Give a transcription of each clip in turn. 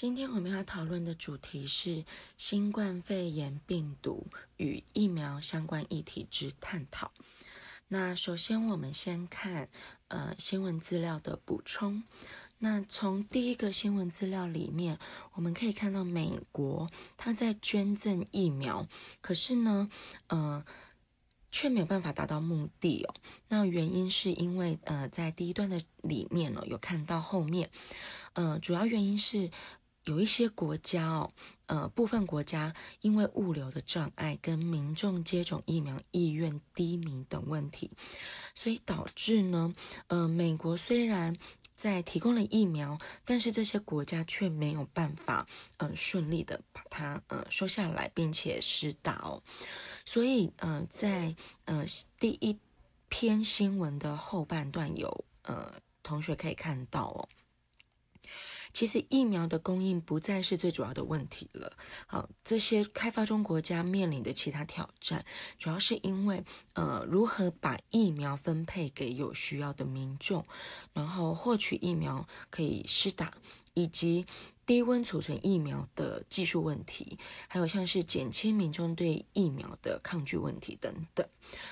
今天我们要讨论的主题是新冠肺炎病毒与疫苗相关议题之探讨。那首先，我们先看呃新闻资料的补充。那从第一个新闻资料里面，我们可以看到美国它在捐赠疫苗，可是呢，呃。却没有办法达到目的哦。那原因是因为呃，在第一段的里面呢，有看到后面，呃，主要原因是有一些国家哦，呃，部分国家因为物流的障碍跟民众接种疫苗意愿低迷等问题，所以导致呢，呃，美国虽然在提供了疫苗，但是这些国家却没有办法呃顺利的把它呃收下来，并且施打哦。所以，呃，在呃第一篇新闻的后半段有呃同学可以看到哦，其实疫苗的供应不再是最主要的问题了。好，这些开发中国家面临的其他挑战，主要是因为呃如何把疫苗分配给有需要的民众，然后获取疫苗可以施打，以及。低温储存疫苗的技术问题，还有像是减轻民众对疫苗的抗拒问题等等。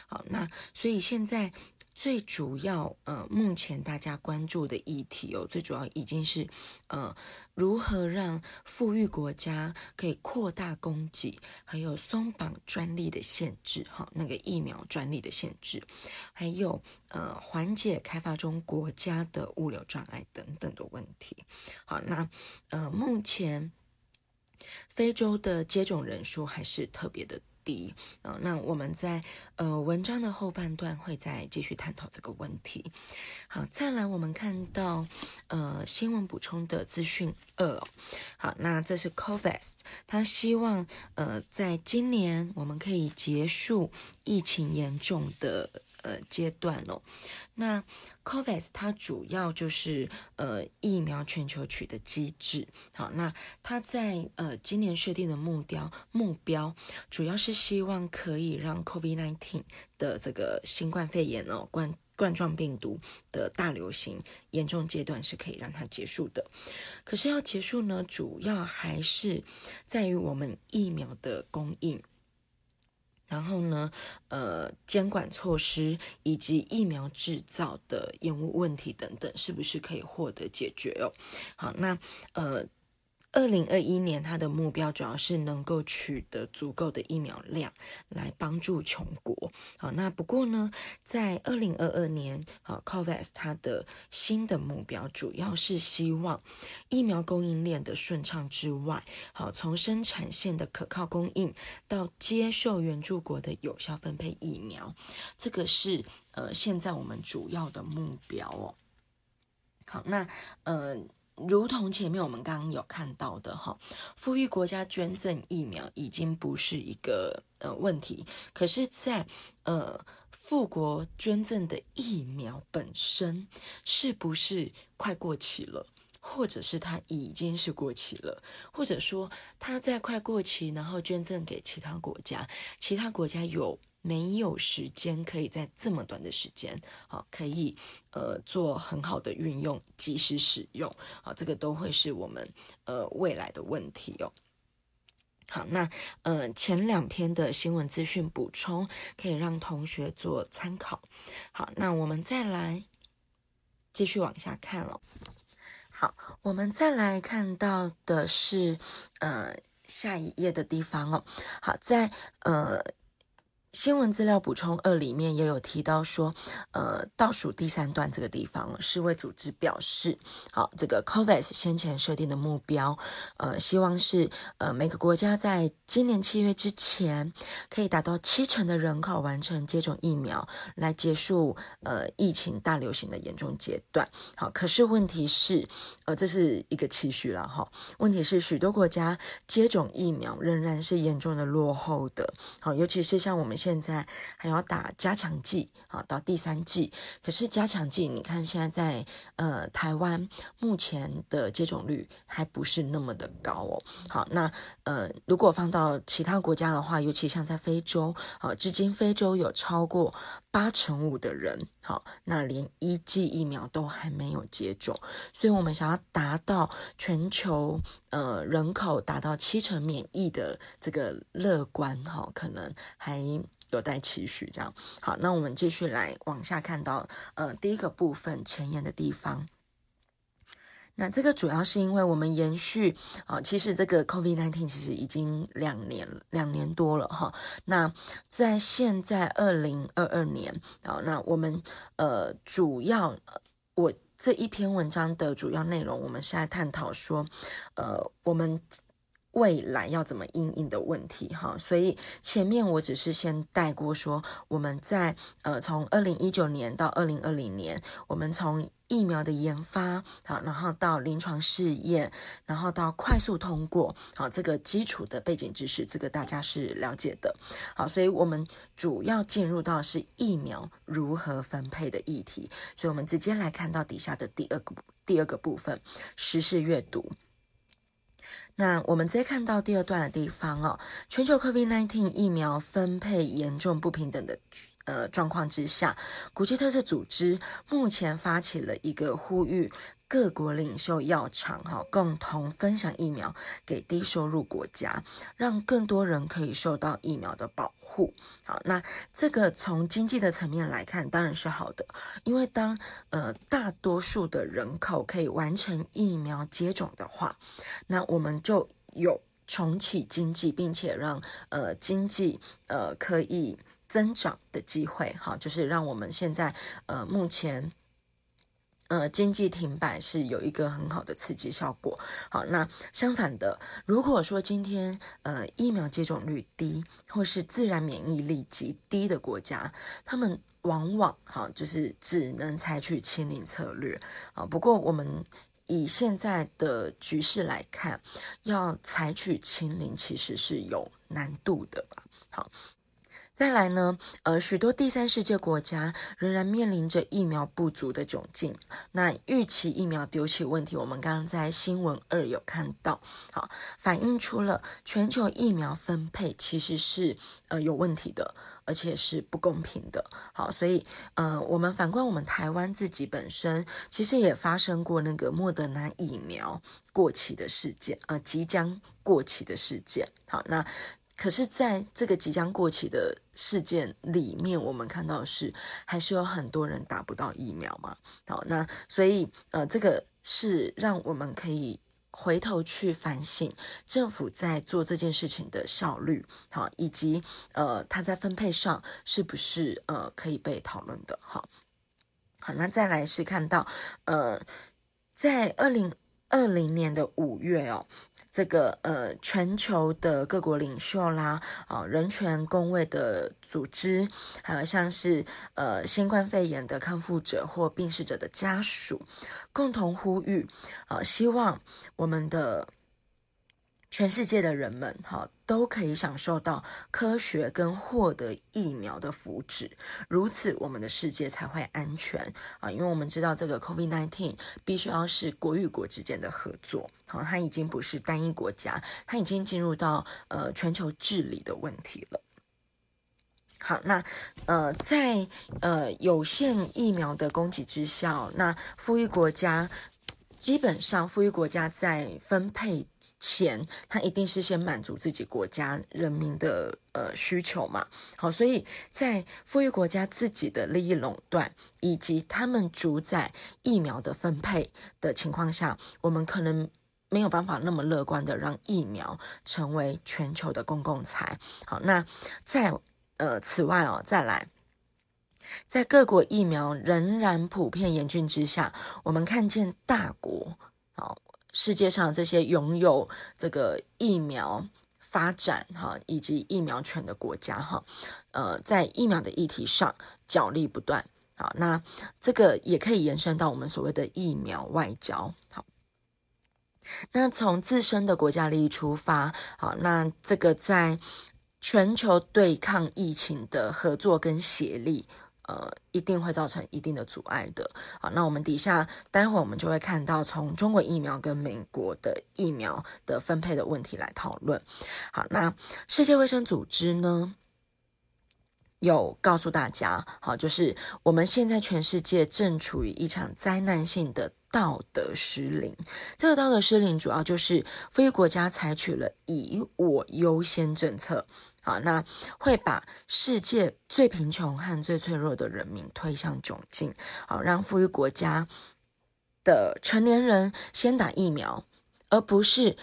好，那所以现在。最主要，呃，目前大家关注的议题哦，最主要已经是，呃，如何让富裕国家可以扩大供给，还有松绑专利的限制，哈，那个疫苗专利的限制，还有呃，缓解开发中国家的物流障碍等等的问题。好，那呃，目前非洲的接种人数还是特别的。啊，那我们在呃文章的后半段会再继续探讨这个问题。好，再来我们看到呃新闻补充的资讯二，好，那这是 COVAX，他希望呃在今年我们可以结束疫情严重的。呃，阶段哦，那 COVAX 它主要就是呃疫苗全球取得机制。好，那它在呃今年设定的目标目标，主要是希望可以让 COVID-19 的这个新冠肺炎哦冠冠状病毒的大流行严重阶段是可以让它结束的。可是要结束呢，主要还是在于我们疫苗的供应。然后呢，呃，监管措施以及疫苗制造的延误问题等等，是不是可以获得解决哦？好，那呃。二零二一年，它的目标主要是能够取得足够的疫苗量来帮助穷国。好，那不过呢，在二零二二年，好，COVAX 它的新的目标主要是希望疫苗供应链的顺畅之外，好，从生产线的可靠供应到接受援助国的有效分配疫苗，这个是呃现在我们主要的目标哦。好，那呃。如同前面我们刚刚有看到的哈，富裕国家捐赠疫苗已经不是一个呃问题，可是在，呃富国捐赠的疫苗本身是不是快过期了，或者是它已经是过期了，或者说它在快过期，然后捐赠给其他国家，其他国家有。没有时间可以在这么短的时间，好，可以呃做很好的运用，及时使用，好，这个都会是我们呃未来的问题哦。好，那呃前两篇的新闻资讯补充可以让同学做参考。好，那我们再来继续往下看了。好，我们再来看到的是呃下一页的地方哦。好，在呃。新闻资料补充二里面也有提到说，呃，倒数第三段这个地方，世卫组织表示，好，这个 COVAX 先前设定的目标，呃，希望是呃每个国家在今年七月之前，可以达到七成的人口完成接种疫苗，来结束呃疫情大流行的严重阶段。好，可是问题是，呃，这是一个期许了哈。问题是许多国家接种疫苗仍然是严重的落后的，好，尤其是像我们。现在还要打加强剂，啊，到第三剂。可是加强剂，你看现在在呃台湾目前的接种率还不是那么的高哦。好，那呃如果放到其他国家的话，尤其像在非洲，好，至今非洲有超过八成五的人，好，那连一剂疫苗都还没有接种，所以我们想要达到全球呃人口达到七成免疫的这个乐观，哈，可能还有待期许。这样，好，那我们继续来往下看到，呃，第一个部分前言的地方。那这个主要是因为我们延续啊、其实这个 COVID-19 其实已经两年两年多了哈。那在现在二零二二年啊、那我们呃主要我这一篇文章的主要内容，我们是在探讨说，呃，我们。未来要怎么应应的问题哈，所以前面我只是先带过说，我们在呃从二零一九年到二零二零年，我们从疫苗的研发好，然后到临床试验，然后到快速通过，好，这个基础的背景知识，这个大家是了解的，好，所以我们主要进入到是疫苗如何分配的议题，所以我们直接来看到底下的第二个第二个部分，时事阅读。那我们再看到第二段的地方哦，全球 COVID-19 疫苗分配严重不平等的呃状况之下，国际特色组织目前发起了一个呼吁。各国领袖药厂哈，共同分享疫苗给低收入国家，让更多人可以受到疫苗的保护。好，那这个从经济的层面来看，当然是好的，因为当呃大多数的人口可以完成疫苗接种的话，那我们就有重启经济，并且让呃经济呃可以增长的机会。好，就是让我们现在呃目前。呃，经济停摆是有一个很好的刺激效果。好，那相反的，如果说今天呃疫苗接种率低，或是自然免疫力极低的国家，他们往往哈就是只能采取清零策略啊。不过我们以现在的局势来看，要采取清零其实是有难度的吧。好。再来呢，呃，许多第三世界国家仍然面临着疫苗不足的窘境。那预期疫苗丢弃问题，我们刚刚在新闻二有看到，好，反映出了全球疫苗分配其实是呃有问题的，而且是不公平的。好，所以呃，我们反观我们台湾自己本身，其实也发生过那个莫德纳疫苗过期的事件，呃，即将过期的事件。好，那。可是，在这个即将过期的事件里面，我们看到的是还是有很多人打不到疫苗嘛。好，那所以呃，这个是让我们可以回头去反省政府在做这件事情的效率，好，以及呃，它在分配上是不是呃可以被讨论的。好，好，那再来是看到呃，在二零二零年的五月哦。这个呃，全球的各国领袖啦，啊，人权公位的组织，还有像是呃，新冠肺炎的康复者或病逝者的家属，共同呼吁，啊，希望我们的。全世界的人们，哈，都可以享受到科学跟获得疫苗的福祉，如此我们的世界才会安全啊！因为我们知道这个 COVID-19 必须要是国与国之间的合作，好，它已经不是单一国家，它已经进入到呃全球治理的问题了。好，那呃，在呃有限疫苗的供给之下，那富裕国家。基本上，富裕国家在分配前，它一定是先满足自己国家人民的呃需求嘛。好，所以在富裕国家自己的利益垄断以及他们主宰疫苗的分配的情况下，我们可能没有办法那么乐观的让疫苗成为全球的公共财。好，那在呃此外哦，再来。在各国疫苗仍然普遍严峻之下，我们看见大国，好，世界上这些拥有这个疫苗发展哈以及疫苗权的国家哈，呃，在疫苗的议题上角力不断，好，那这个也可以延伸到我们所谓的疫苗外交，好，那从自身的国家利益出发，好，那这个在全球对抗疫情的合作跟协力。呃，一定会造成一定的阻碍的。好，那我们底下待会儿我们就会看到从中国疫苗跟美国的疫苗的分配的问题来讨论。好，那世界卫生组织呢，有告诉大家，好，就是我们现在全世界正处于一场灾难性的道德失灵。这个道德失灵主要就是非国家采取了以我优先政策，啊，那会把世界最贫穷和最脆弱的人民推向窘境，好，让富裕国家的成年人先打疫苗，而不是。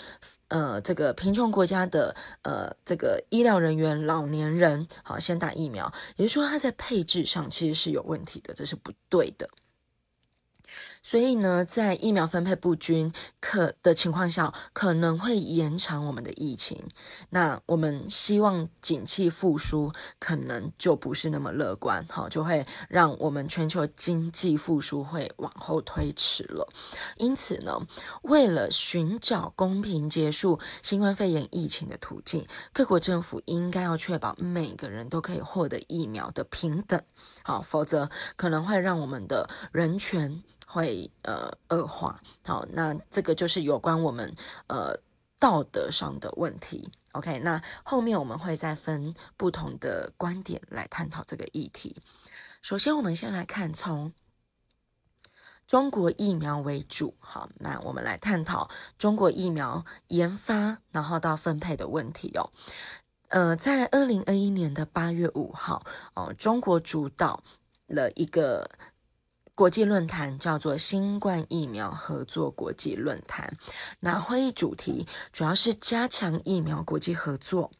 呃，这个贫穷国家的呃，这个医疗人员、老年人，好，先打疫苗，也就是说，它在配置上其实是有问题的，这是不对的。所以呢，在疫苗分配不均可的情况下，可能会延长我们的疫情。那我们希望景气复苏，可能就不是那么乐观，哈，就会让我们全球经济复苏会往后推迟了。因此呢，为了寻找公平结束新冠肺炎疫情的途径，各国政府应该要确保每个人都可以获得疫苗的平等，好，否则可能会让我们的人权。会呃恶化，好，那这个就是有关我们呃道德上的问题。OK，那后面我们会再分不同的观点来探讨这个议题。首先，我们先来看从中国疫苗为主，好，那我们来探讨中国疫苗研发然后到分配的问题哦。呃，在二零二一年的八月五号，哦，中国主导了一个。国际论坛叫做新冠疫苗合作国际论坛，那会议主题主要是加强疫苗国际合作，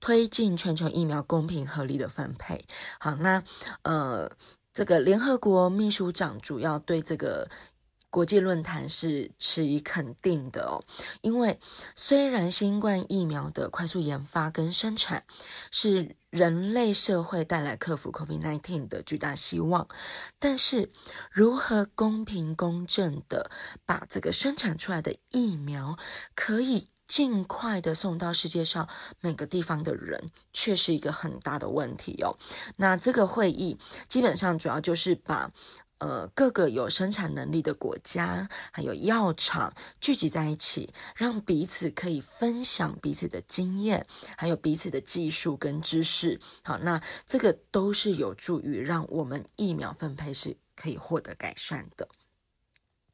推进全球疫苗公平合理的分配。好，那呃，这个联合国秘书长主要对这个。国际论坛是持以肯定的哦，因为虽然新冠疫苗的快速研发跟生产是人类社会带来克服 COVID-19 的巨大希望，但是如何公平公正的把这个生产出来的疫苗可以尽快的送到世界上每个地方的人，却是一个很大的问题哦。那这个会议基本上主要就是把。呃，各个有生产能力的国家，还有药厂聚集在一起，让彼此可以分享彼此的经验，还有彼此的技术跟知识。好，那这个都是有助于让我们疫苗分配是可以获得改善的。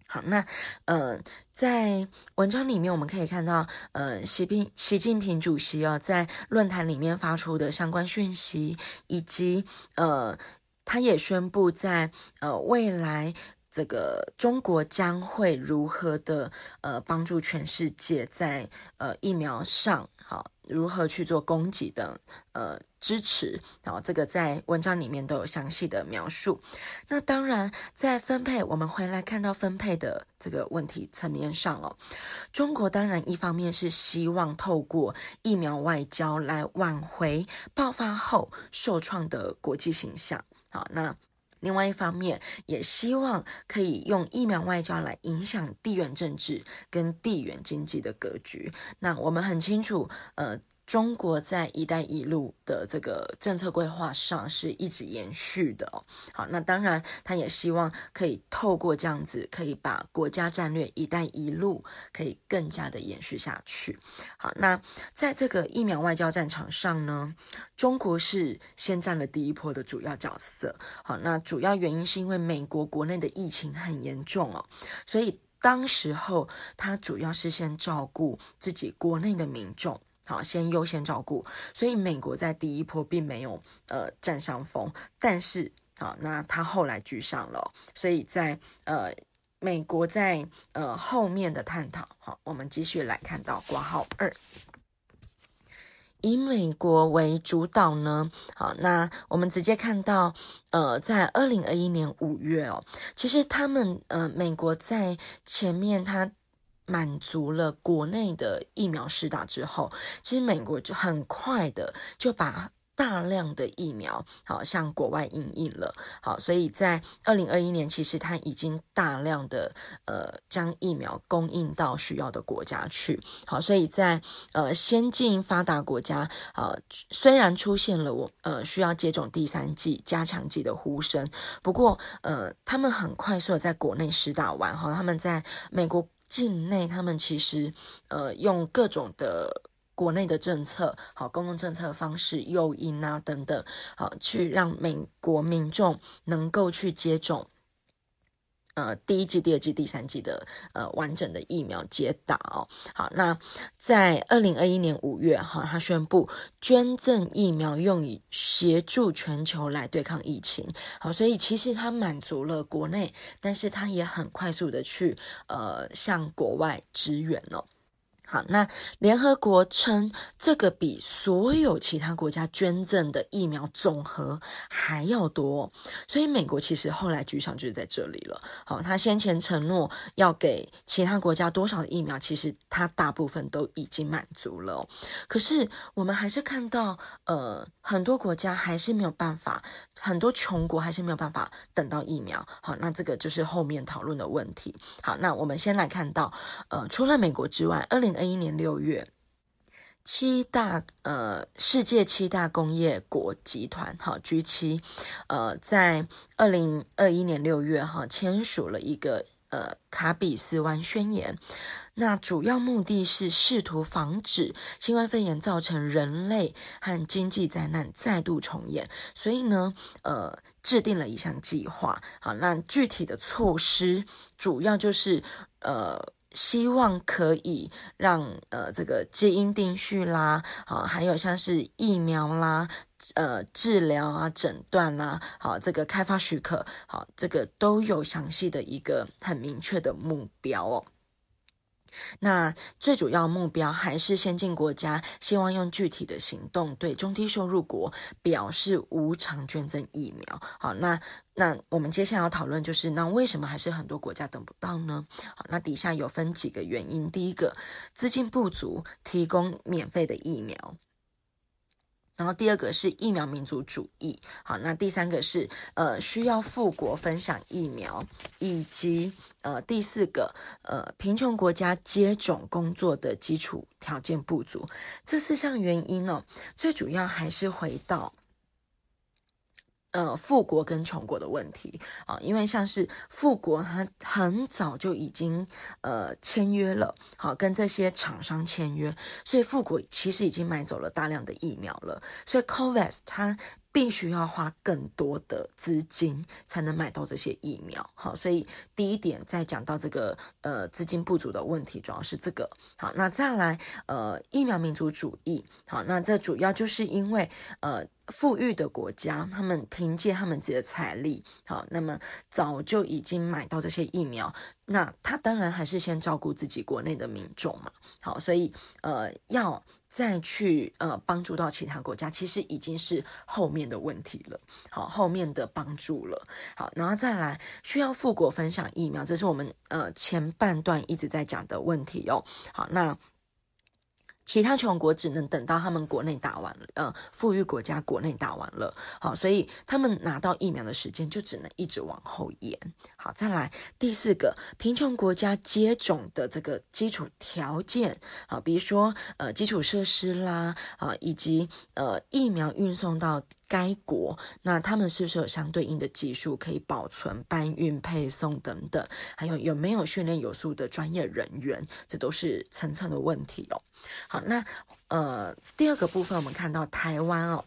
好，那呃，在文章里面我们可以看到，呃，习近习近平主席啊，在论坛里面发出的相关讯息，以及呃。他也宣布在，呃未来，这个中国将会如何的呃帮助全世界在呃疫苗上，好，如何去做供给的呃支持，然后，这个在文章里面都有详细的描述。那当然，在分配，我们回来看到分配的这个问题层面上哦，中国当然一方面是希望透过疫苗外交来挽回爆发后受创的国际形象。好，那另外一方面也希望可以用疫苗外交来影响地缘政治跟地缘经济的格局。那我们很清楚，呃。中国在“一带一路”的这个政策规划上是一直延续的哦。好，那当然，他也希望可以透过这样子，可以把国家战略“一带一路”可以更加的延续下去。好，那在这个疫苗外交战场上呢，中国是先占了第一波的主要角色。好，那主要原因是因为美国国内的疫情很严重哦，所以当时候他主要是先照顾自己国内的民众。好，先优先照顾，所以美国在第一波并没有呃占上风，但是好，那他后来居上了，所以在呃美国在呃后面的探讨，好，我们继续来看到挂号二，以美国为主导呢，好，那我们直接看到呃在二零二一年五月哦，其实他们呃美国在前面他。满足了国内的疫苗施打之后，其实美国就很快的就把大量的疫苗好向国外引进了。好，所以在二零二一年，其实它已经大量的呃将疫苗供应到需要的国家去。好，所以在呃先进发达国家，呃虽然出现了我呃需要接种第三剂加强剂的呼声，不过呃他们很快速的在国内施打完哈，他们在美国。境内，他们其实呃用各种的国内的政策，好，公共政策的方式、诱因啊等等，好，去让美国民众能够去接种。呃，第一季、第二季、第三季的呃完整的疫苗接打。好，那在二零二一年五月哈，他宣布捐赠疫苗用以协助全球来对抗疫情。好，所以其实他满足了国内，但是他也很快速的去呃向国外支援哦。好，那联合国称这个比所有其他国家捐赠的疫苗总和还要多，所以美国其实后来局长就是在这里了。好，他先前承诺要给其他国家多少的疫苗，其实他大部分都已经满足了。可是我们还是看到，呃，很多国家还是没有办法。很多穷国还是没有办法等到疫苗，好，那这个就是后面讨论的问题。好，那我们先来看到，呃，除了美国之外，二零二一年六月，七大呃世界七大工业国集团，哈 G7，呃，在二零二一年六月哈签署了一个。呃，卡比斯湾宣言，那主要目的是试图防止新冠肺炎造成人类和经济灾难再度重演，所以呢，呃，制定了一项计划。好，那具体的措施主要就是呃。希望可以让呃这个基因定序啦，好，还有像是疫苗啦，呃治疗啊诊断啦，好，这个开发许可，好，这个都有详细的一个很明确的目标哦。那最主要目标还是先进国家希望用具体的行动对中低收入国表示无偿捐赠疫苗。好，那那我们接下来要讨论就是，那为什么还是很多国家等不到呢？好，那底下有分几个原因，第一个，资金不足，提供免费的疫苗。然后第二个是疫苗民族主义，好，那第三个是呃需要富国分享疫苗，以及呃第四个呃贫穷国家接种工作的基础条件不足，这四项原因呢，最主要还是回到。呃，富国跟穷国的问题啊，因为像是富国，它很早就已经呃签约了，好，跟这些厂商签约，所以富国其实已经买走了大量的疫苗了，所以 COVAX 它。必须要花更多的资金才能买到这些疫苗，好，所以第一点在讲到这个呃资金不足的问题，主要是这个。好，那再来呃疫苗民族主义，好，那这主要就是因为呃富裕的国家，他们凭借他们自己的财力，好，那么早就已经买到这些疫苗，那他当然还是先照顾自己国内的民众嘛，好，所以呃要。再去呃帮助到其他国家，其实已经是后面的问题了。好，后面的帮助了。好，然后再来需要富国分享疫苗，这是我们呃前半段一直在讲的问题哦。好，那。其他穷国只能等到他们国内打完了，呃，富裕国家国内打完了，好，所以他们拿到疫苗的时间就只能一直往后延。好，再来第四个，贫穷国家接种的这个基础条件，好，比如说呃基础设施啦，啊，以及呃疫苗运送到。该国那他们是不是有相对应的技术可以保存、搬运、配送等等？还有有没有训练有素的专业人员？这都是层层的问题哦。好，那呃第二个部分我们看到台湾哦。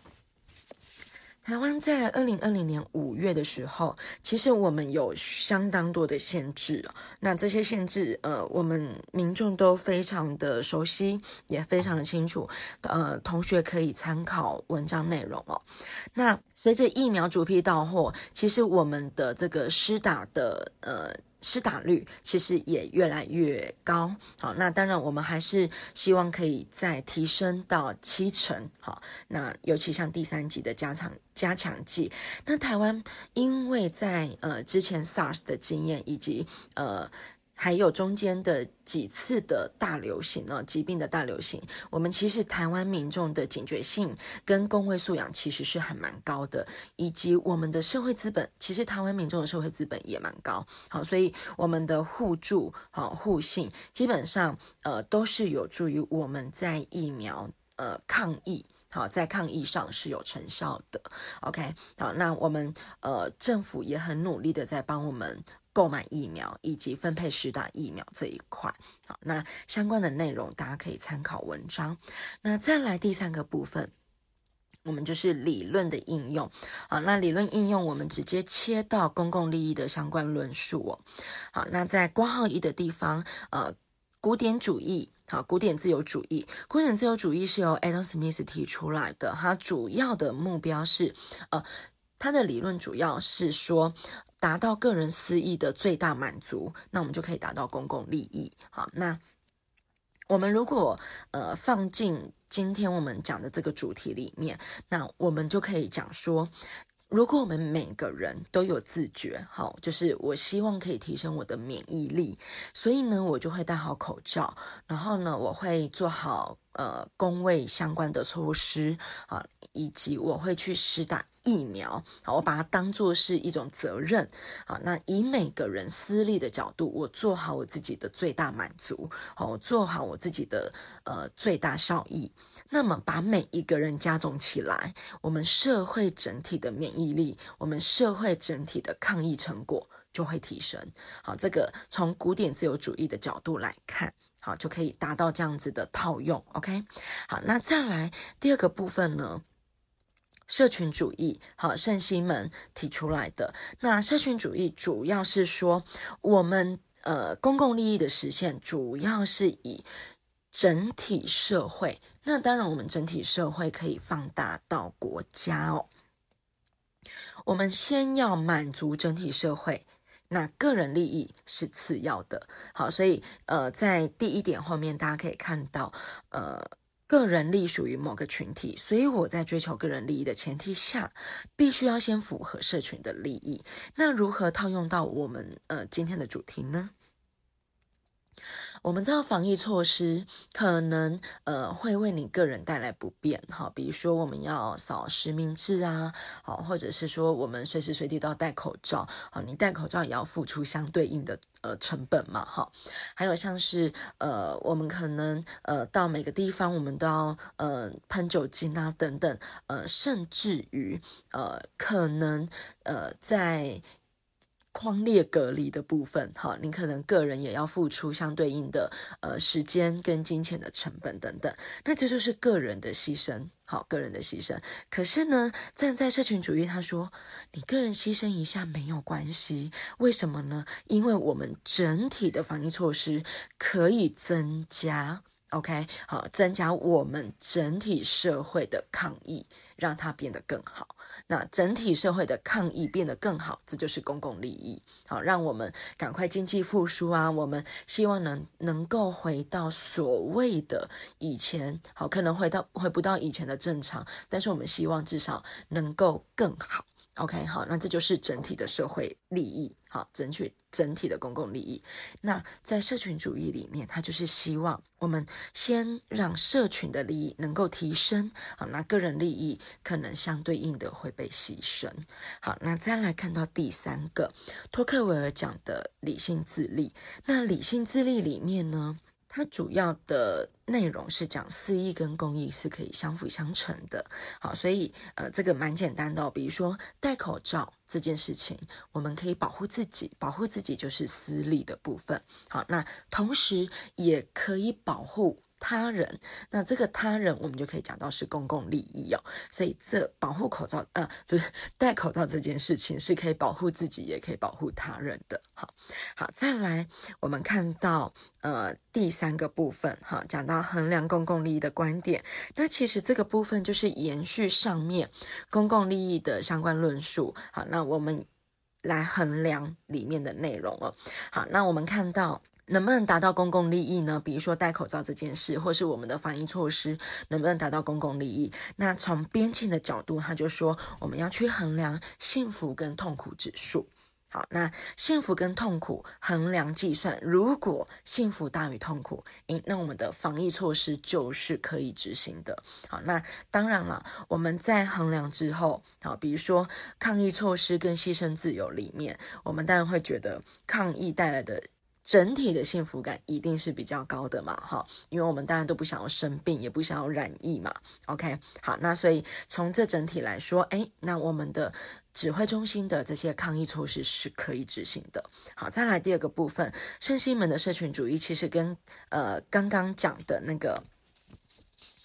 台湾在二零二零年五月的时候，其实我们有相当多的限制。那这些限制，呃，我们民众都非常的熟悉，也非常的清楚。呃，同学可以参考文章内容哦。那随着疫苗逐批到货，其实我们的这个施打的呃。施打率其实也越来越高，好，那当然我们还是希望可以再提升到七成，好，那尤其像第三级的加强加强剂，那台湾因为在呃之前 SARS 的经验以及呃。还有中间的几次的大流行呢，疾病的大流行，我们其实台湾民众的警觉性跟公卫素养其实是还蛮高的，以及我们的社会资本，其实台湾民众的社会资本也蛮高，好，所以我们的互助、好互信，基本上呃都是有助于我们在疫苗呃抗疫，好，在抗疫上是有成效的。OK，好，那我们呃政府也很努力的在帮我们。购买疫苗以及分配施打疫苗这一块。好，那相关的内容大家可以参考文章。那再来第三个部分，我们就是理论的应用。好，那理论应用我们直接切到公共利益的相关论述哦。好，那在括号一的地方，呃，古典主义。好，古典自由主义，古典自由主义是由 Adam Smith 提出来的。它主要的目标是，呃，他的理论主要是说，达到个人私益的最大满足，那我们就可以达到公共利益。好，那我们如果呃放进今天我们讲的这个主题里面，那我们就可以讲说。如果我们每个人都有自觉，好，就是我希望可以提升我的免疫力，所以呢，我就会戴好口罩，然后呢，我会做好呃工位相关的措施啊，以及我会去施打疫苗，好，我把它当做是一种责任，好，那以每个人私利的角度，我做好我自己的最大满足，好，我做好我自己的呃最大效益。那么，把每一个人加总起来，我们社会整体的免疫力，我们社会整体的抗疫成果就会提升。好，这个从古典自由主义的角度来看，好，就可以达到这样子的套用。OK，好，那再来第二个部分呢？社群主义，好，圣西门提出来的。那社群主义主要是说，我们呃公共利益的实现，主要是以整体社会。那当然，我们整体社会可以放大到国家哦。我们先要满足整体社会，那个人利益是次要的。好，所以呃，在第一点后面，大家可以看到，呃，个人隶属于某个群体，所以我在追求个人利益的前提下，必须要先符合社群的利益。那如何套用到我们呃今天的主题呢？我们知道防疫措施可能呃会为你个人带来不便，哈，比如说我们要扫实名制啊，好，或者是说我们随时随地都要戴口罩，好，你戴口罩也要付出相对应的呃成本嘛，哈，还有像是呃我们可能呃到每个地方我们都要呃喷酒精啊等等，呃甚至于呃可能呃在。框列隔离的部分，哈，你可能个人也要付出相对应的呃时间跟金钱的成本等等，那这就是个人的牺牲，好，个人的牺牲。可是呢，站在社群主义，他说你个人牺牲一下没有关系，为什么呢？因为我们整体的防疫措施可以增加，OK，好，增加我们整体社会的抗疫，让它变得更好。那整体社会的抗疫变得更好，这就是公共利益。好，让我们赶快经济复苏啊！我们希望能能够回到所谓的以前，好，可能回到回不到以前的正常，但是我们希望至少能够更好。OK，好，那这就是整体的社会利益，好，争取整体的公共利益。那在社群主义里面，它就是希望我们先让社群的利益能够提升，好，那个人利益可能相对应的会被牺牲。好，那再来看到第三个，托克维尔讲的理性自立。那理性自立里面呢，它主要的内容是讲私益跟公益是可以相辅相成的，好，所以呃，这个蛮简单的哦，比如说戴口罩这件事情，我们可以保护自己，保护自己就是私利的部分，好，那同时也可以保护。他人，那这个他人，我们就可以讲到是公共利益哦。所以这保护口罩，呃，不是戴口罩这件事情，是可以保护自己，也可以保护他人的。好，好，再来，我们看到呃第三个部分，哈，讲到衡量公共利益的观点。那其实这个部分就是延续上面公共利益的相关论述。好，那我们来衡量里面的内容了。好，那我们看到。能不能达到公共利益呢？比如说戴口罩这件事，或是我们的防疫措施能不能达到公共利益？那从边沁的角度，他就说我们要去衡量幸福跟痛苦指数。好，那幸福跟痛苦衡量计算，如果幸福大于痛苦，诶，那我们的防疫措施就是可以执行的。好，那当然了，我们在衡量之后，好，比如说抗疫措施跟牺牲自由里面，我们当然会觉得抗疫带来的。整体的幸福感一定是比较高的嘛，哈，因为我们大家都不想要生病，也不想要染疫嘛。OK，好，那所以从这整体来说，诶，那我们的指挥中心的这些抗疫措施是可以执行的。好，再来第二个部分，圣心门的社群主义其实跟呃刚刚讲的那个。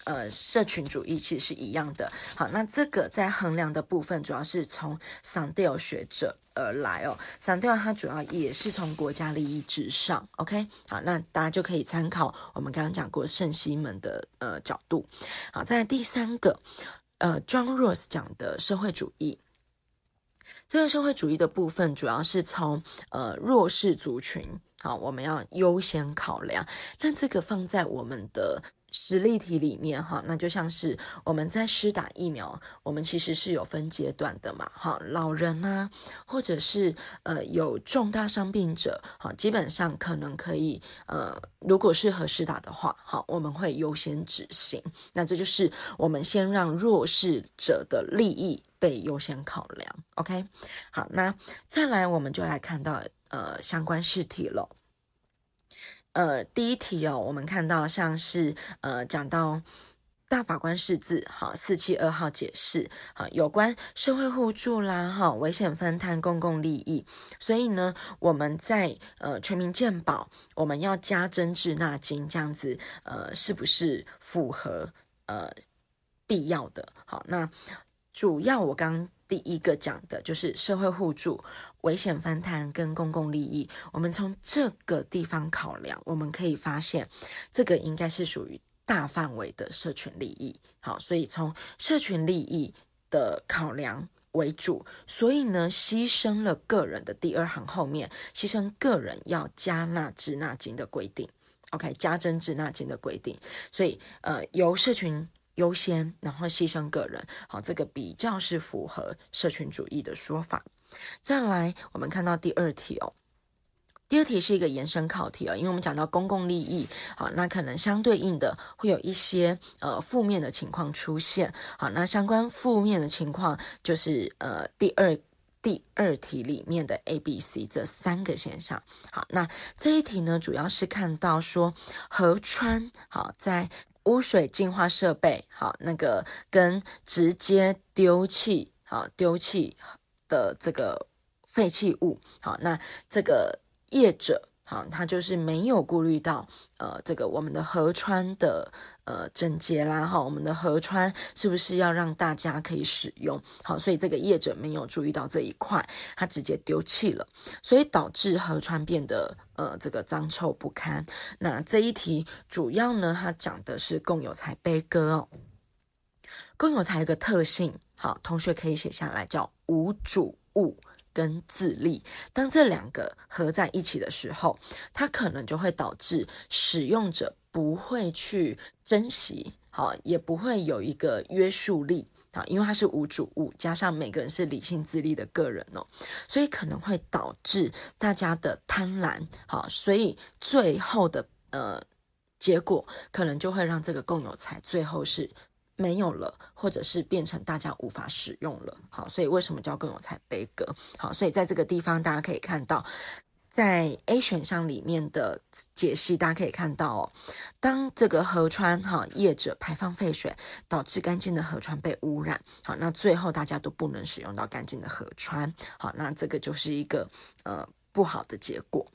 呃，社群主义其实是一样的。好，那这个在衡量的部分，主要是从桑德尔学者而来哦。桑德尔他主要也是从国家利益至上，OK。好，那大家就可以参考我们刚刚讲过圣西门的呃角度。好，在第三个，呃，John Rawls 讲的社会主义，这个社会主义的部分主要是从呃弱势族群，好，我们要优先考量。那这个放在我们的。实例题里面哈，那就像是我们在施打疫苗，我们其实是有分阶段的嘛，哈，老人啊，或者是呃有重大伤病者，哈，基本上可能可以呃，如果适合施打的话，好，我们会优先执行。那这就是我们先让弱势者的利益被优先考量，OK？好，那再来我们就来看到呃相关试题了。呃，第一题哦，我们看到像是呃，讲到大法官释字，好，四七二号解释，好，有关社会互助啦，哈，危险分摊，公共利益，所以呢，我们在呃全民健保，我们要加征滞纳金，这样子，呃，是不是符合呃必要的？好，那主要我刚。第一个讲的就是社会互助、危险分摊跟公共利益。我们从这个地方考量，我们可以发现，这个应该是属于大范围的社群利益。好，所以从社群利益的考量为主，所以呢，牺牲了个人的第二行后面，牺牲个人要加纳滞纳金的规定。OK，加征滞纳金的规定，所以呃，由社群。优先，然后牺牲个人，好，这个比较是符合社群主义的说法。再来，我们看到第二题哦，第二题是一个延伸考题哦，因为我们讲到公共利益，好，那可能相对应的会有一些呃负面的情况出现，好，那相关负面的情况就是呃第二第二题里面的 A、B、C 这三个现象。好，那这一题呢，主要是看到说河川好在。污水净化设备，好，那个跟直接丢弃，好，丢弃的这个废弃物，好，那这个业者。好，他就是没有顾虑到，呃，这个我们的河川的呃整洁啦，哈，我们的河川是不是要让大家可以使用？好，所以这个业者没有注意到这一块，他直接丢弃了，所以导致河川变得呃这个脏臭不堪。那这一题主要呢，它讲的是共有财悲歌哦，共有财一个特性，好，同学可以写下来，叫无主物。跟自利，当这两个合在一起的时候，它可能就会导致使用者不会去珍惜，好，也不会有一个约束力啊，因为它是无主物，加上每个人是理性自利的个人哦，所以可能会导致大家的贪婪，好，所以最后的呃结果，可能就会让这个共有财最后是。没有了，或者是变成大家无法使用了。好，所以为什么叫更有才悲歌？好，所以在这个地方大家可以看到，在 A 选项里面的解析，大家可以看到哦，当这个河川哈业者排放废水，导致干净的河川被污染，好，那最后大家都不能使用到干净的河川，好，那这个就是一个呃不好的结果。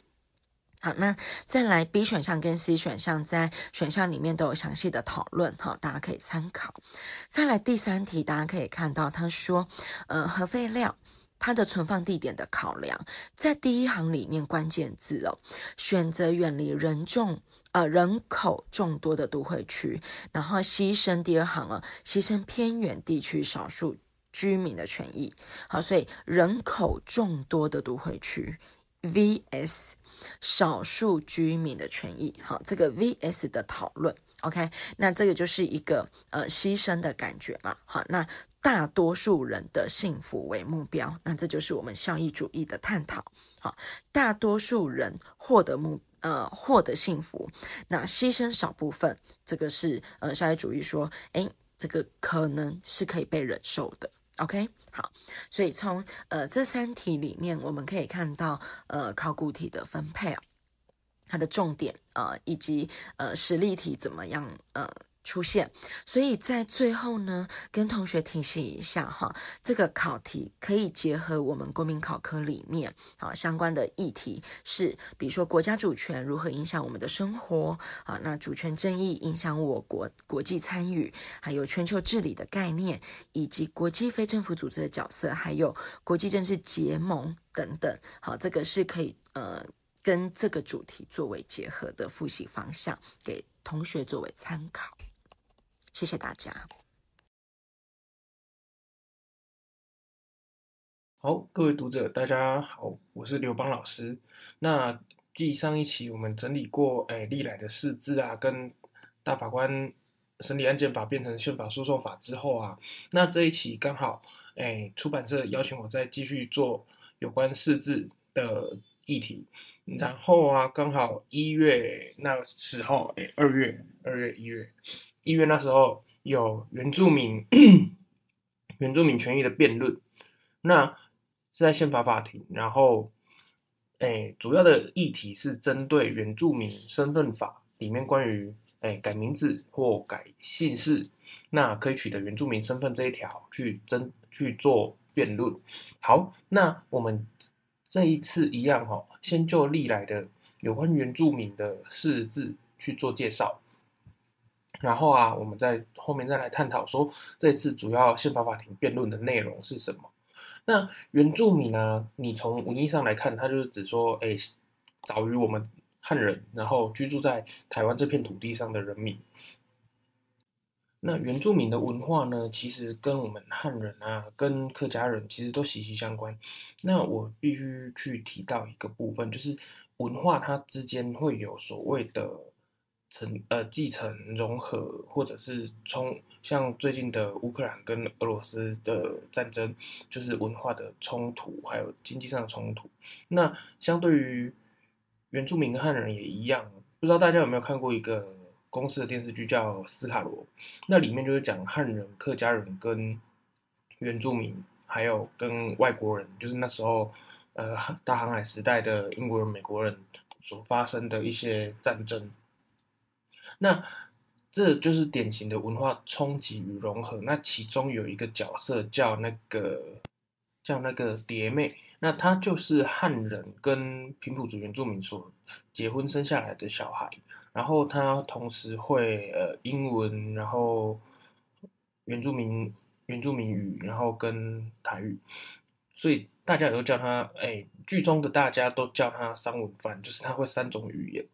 好，那再来 B 选项跟 C 选项在选项里面都有详细的讨论，哈，大家可以参考。再来第三题，大家可以看到，他说，呃，核废料它的存放地点的考量，在第一行里面关键字哦，选择远离人众，呃，人口众多的都会区，然后牺牲第二行啊，牺牲偏远地区少数居民的权益。好，所以人口众多的都会区。vs 少数居民的权益，好，这个 vs 的讨论，OK，那这个就是一个呃牺牲的感觉嘛，好，那大多数人的幸福为目标，那这就是我们效益主义的探讨，好，大多数人获得目呃获得幸福，那牺牲少部分，这个是呃效益主义说，诶，这个可能是可以被忍受的。，OK。好，所以从呃这三题里面，我们可以看到呃考古题的分配啊。它的重点呃，以及呃实例题怎么样呃。出现，所以在最后呢，跟同学提醒一下哈，这个考题可以结合我们公民考科里面啊相关的议题是，比如说国家主权如何影响我们的生活啊，那主权争议影响我国国际参与，还有全球治理的概念，以及国际非政府组织的角色，还有国际政治结盟等等。好，这个是可以呃跟这个主题作为结合的复习方向，给同学作为参考。谢谢大家。好，各位读者，大家好，我是刘邦老师。那继上一期我们整理过，哎，历来的四字啊，跟大法官审理案件法变成宪法诉讼法之后啊，那这一期刚好，哎，出版社邀请我再继续做有关四字的议题。然后啊，刚好一月那时候，哎，二月、二月、一月。医院那时候有原住民 原住民权益的辩论，那是在宪法法庭，然后，诶，主要的议题是针对原住民身份法里面关于诶改名字或改姓氏，那可以取得原住民身份这一条去争去做辩论。好，那我们这一次一样哈，先就历来的有关原住民的事字去做介绍。然后啊，我们在后面再来探讨说，这次主要宪法法庭辩论的内容是什么？那原住民呢？你从文义上来看，它就是指说，哎，早于我们汉人，然后居住在台湾这片土地上的人民。那原住民的文化呢，其实跟我们汉人啊，跟客家人其实都息息相关。那我必须去提到一个部分，就是文化它之间会有所谓的。承呃继承融合，或者是冲，像最近的乌克兰跟俄罗斯的战争，就是文化的冲突，还有经济上的冲突。那相对于原住民跟汉人也一样，不知道大家有没有看过一个公司的电视剧叫《斯卡罗》，那里面就是讲汉人、客家人跟原住民，还有跟外国人，就是那时候呃大航海时代的英国人、美国人所发生的一些战争。那这就是典型的文化冲击与融合。那其中有一个角色叫那个叫那个蝶妹，那她就是汉人跟平埔族原住民所结婚生下来的小孩。然后她同时会呃英文，然后原住民原住民语，然后跟台语，所以大家也都叫她哎，剧中的大家都叫她三文饭，就是她会三种语言。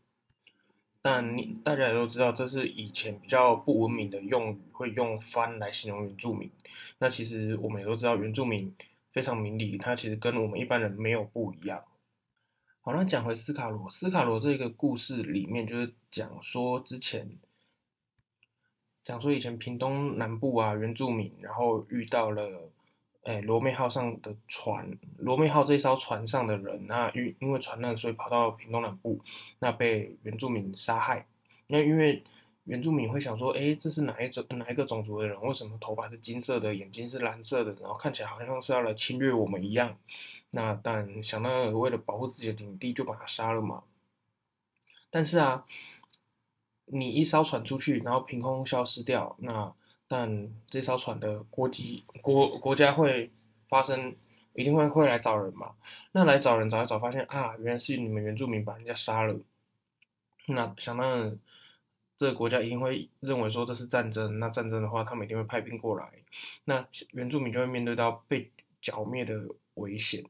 但你大家也都知道，这是以前比较不文明的用语，会用“番”来形容原住民。那其实我们也都知道，原住民非常明理，他其实跟我们一般人没有不一样。好，那讲回斯卡罗，斯卡罗这个故事里面就是讲说之前，讲说以前屏东南部啊原住民，然后遇到了。哎，罗妹号上的船，罗妹号这艘船上的人，那因因为船难，所以跑到屏东南部，那被原住民杀害。那因为原住民会想说，哎，这是哪一种哪一个种族的人？为什么头发是金色的，眼睛是蓝色的，然后看起来好像是要来侵略我们一样？那但想到为了保护自己的领地，就把他杀了嘛。但是啊，你一艘船出去，然后凭空消失掉，那。但这艘船的国籍国国家会发生，一定会会来找人嘛？那来找人找一找，发现啊，原来是你们原住民把人家杀了。那想当然，这个国家一定会认为说这是战争。那战争的话，他们一定会派兵过来。那原住民就会面对到被剿灭的危险。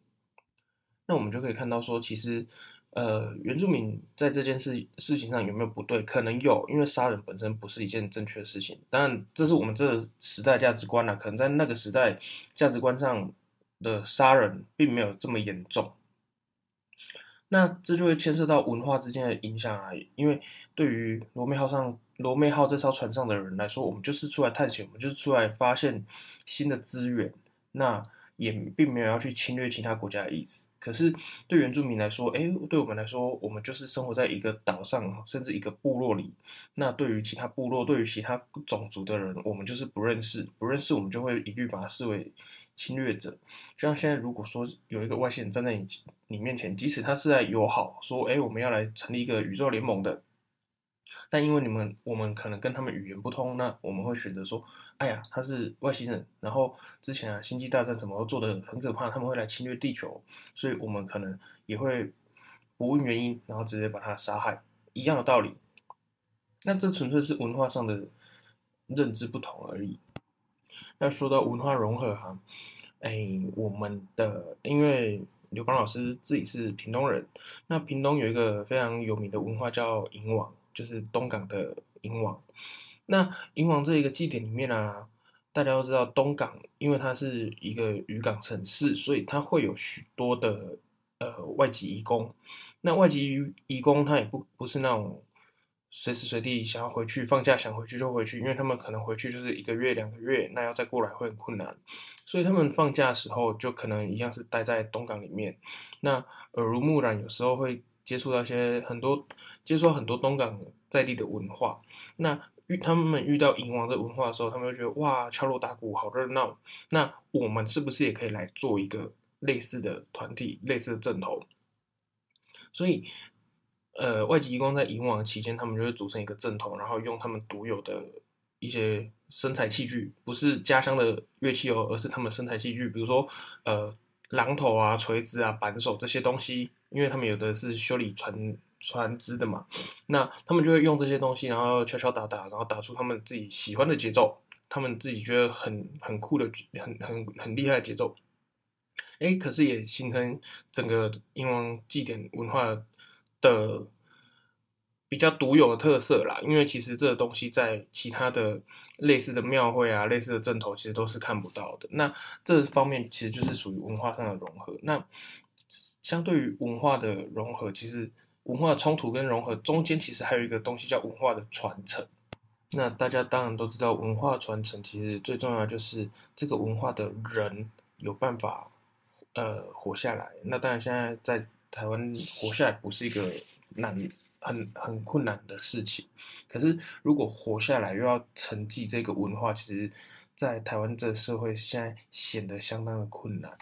那我们就可以看到说，其实。呃，原住民在这件事事情上有没有不对？可能有，因为杀人本身不是一件正确的事情。当然，这是我们这个时代价值观啦、可能在那个时代价值观上的杀人并没有这么严重。那这就会牵涉到文化之间的影响啊。因为对于罗妹号上罗妹号这艘船上的人来说，我们就是出来探险，我们就是出来发现新的资源，那也并没有要去侵略其他国家的意思。可是对原住民来说，哎，对我们来说，我们就是生活在一个岛上，甚至一个部落里。那对于其他部落、对于其他种族的人，我们就是不认识，不认识，我们就会一律把它视为侵略者。就像现在，如果说有一个外星人站在你你面前，即使他是在友好说，哎，我们要来成立一个宇宙联盟的，但因为你们我们可能跟他们语言不通，那我们会选择说，哎呀，他是外星人。然后之前啊，星际大战怎么做的很可怕，他们会来侵略地球，所以我们可能也会不问原因，然后直接把他杀害，一样的道理。那这纯粹是文化上的认知不同而已。那说到文化融合哈，哎，我们的因为刘邦老师自己是屏东人，那屏东有一个非常有名的文化叫银王，就是东港的迎王。那迎王这一个祭典里面啊，大家都知道东港，因为它是一个渔港城市，所以它会有许多的呃外籍移工。那外籍移工他也不不是那种。随时随地想要回去放假，想回去就回去，因为他们可能回去就是一个月两个月，那要再过来会很困难，所以他们放假的时候就可能一样是待在东港里面。那耳濡目染，有时候会接触到一些很多，接触到很多东港在地的文化。那遇他们遇到迎王的文化的时候，他们就觉得哇，敲锣打鼓好热闹。那我们是不是也可以来做一个类似的团体，类似的阵头？所以。呃，外籍移工在迎王期间，他们就会组成一个阵头，然后用他们独有的一些生产器具，不是家乡的乐器哦，而是他们生产器具，比如说呃榔头啊、锤子啊、扳手这些东西，因为他们有的是修理船船只的嘛，那他们就会用这些东西，然后敲敲打打，然后打出他们自己喜欢的节奏，他们自己觉得很很酷的、很很很厉害的节奏。哎，可是也形成整个英王祭典文化。的比较独有的特色啦，因为其实这个东西在其他的类似的庙会啊、类似的阵头，其实都是看不到的。那这方面其实就是属于文化上的融合。那相对于文化的融合，其实文化冲突跟融合中间，其实还有一个东西叫文化的传承。那大家当然都知道，文化传承其实最重要就是这个文化的人有办法呃活下来。那当然现在在。台湾活下来不是一个难、很很困难的事情，可是如果活下来又要承继这个文化，其实，在台湾这个社会现在显得相当的困难。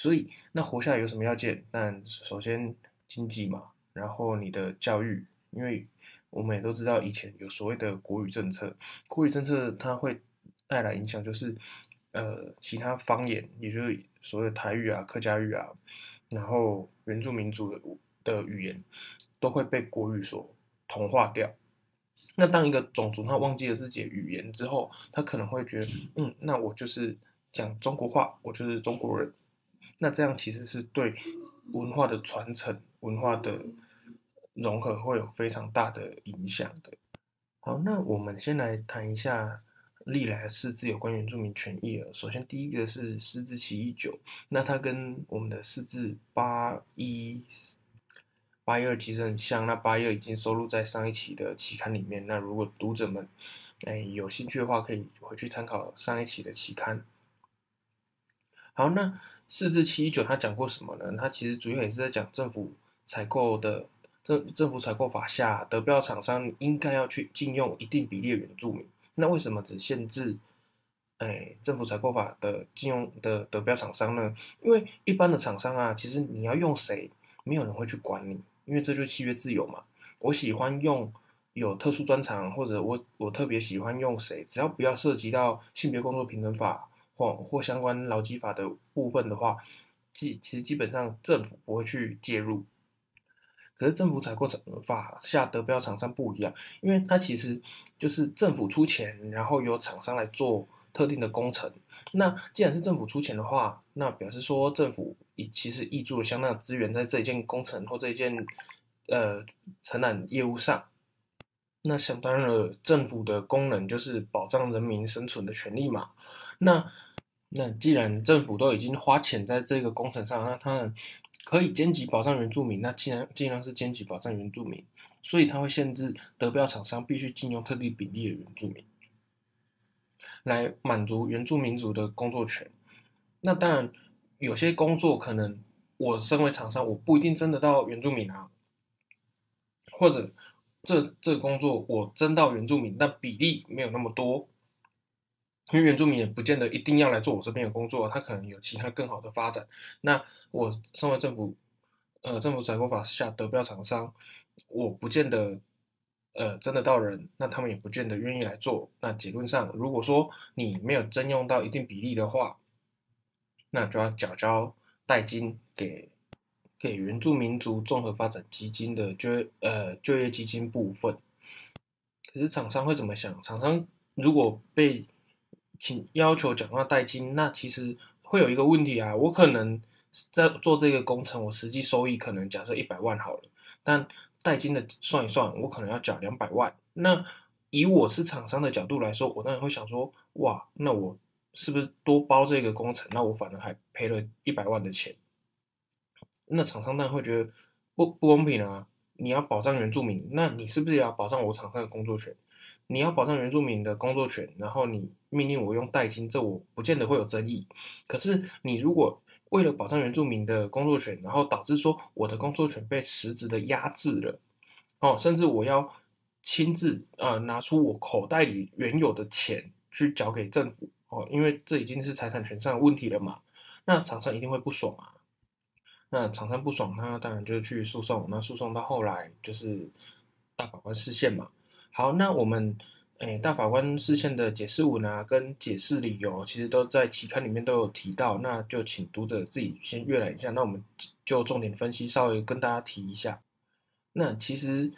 所以，那活下来有什么要件？但首先经济嘛，然后你的教育，因为我们也都知道以前有所谓的国语政策，国语政策它会带来影响，就是呃其他方言，也就是所谓的台语啊、客家语啊。然后原住民族的的语言都会被国语所同化掉。那当一个种族他忘记了自己的语言之后，他可能会觉得，嗯，那我就是讲中国话，我就是中国人。那这样其实是对文化的传承、文化的融合会有非常大的影响的。好，那我们先来谈一下。历来的释字有关原住民权益了。首先，第一个是释字七一九，那它跟我们的释字八一八一二其实很像。那八一二已经收录在上一期的期刊里面。那如果读者们哎有兴趣的话，可以回去参考上一期的期刊。好，那四至七九它讲过什么呢？它其实主要也是在讲政府采购的政政府采购法下，得标厂商应该要去禁用一定比例的原住民。那为什么只限制，哎，政府采购法的禁用的得标厂商呢？因为一般的厂商啊，其实你要用谁，没有人会去管你，因为这就是契约自由嘛。我喜欢用有特殊专长，或者我我特别喜欢用谁，只要不要涉及到性别工作平等法或或相关劳基法的部分的话，基其实基本上政府不会去介入。可是政府采购法下得标厂商不一样，因为它其实就是政府出钱，然后由厂商来做特定的工程。那既然是政府出钱的话，那表示说政府已其实挹注了相当的资源在这一件工程或这一件呃承揽业务上。那想当然了，政府的功能就是保障人民生存的权利嘛。那那既然政府都已经花钱在这个工程上，那他。可以兼及保障原住民，那既然尽量是兼及保障原住民，所以它会限制得标厂商必须禁用特定比例的原住民，来满足原住民族的工作权。那当然，有些工作可能我身为厂商，我不一定征得到原住民啊，或者这这工作我征到原住民，但比例没有那么多，因为原住民也不见得一定要来做我这边的工作，他可能有其他更好的发展。那我身为政府，呃，政府采购法下得标厂商，我不见得，呃，征得到人，那他们也不见得愿意来做。那结论上，如果说你没有征用到一定比例的话，那就要缴交代金给给原住民族综合发展基金的就呃就业基金部分。可是厂商会怎么想？厂商如果被请要求缴纳代金，那其实会有一个问题啊。我可能在做这个工程，我实际收益可能假设一百万好了，但代金的算一算，我可能要缴两百万。那以我是厂商的角度来说，我当然会想说，哇，那我是不是多包这个工程？那我反而还赔了一百万的钱。那厂商当然会觉得不不公平啊。你要保障原住民，那你是不是也要保障我厂商的工作权？你要保障原住民的工作权，然后你命令我用代金，这我不见得会有争议。可是你如果为了保障原住民的工作权，然后导致说我的工作权被实质的压制了，哦，甚至我要亲自呃拿出我口袋里原有的钱去缴给政府，哦，因为这已经是财产权上的问题了嘛，那厂商一定会不爽啊。那厂商不爽，他当然就去诉讼。那诉讼到后来就是大法官释宪嘛。好，那我们诶，大法官释宪的解释文啊，跟解释理由，其实都在期刊里面都有提到。那就请读者自己先阅览一下。那我们就重点分析，稍微跟大家提一下。那其实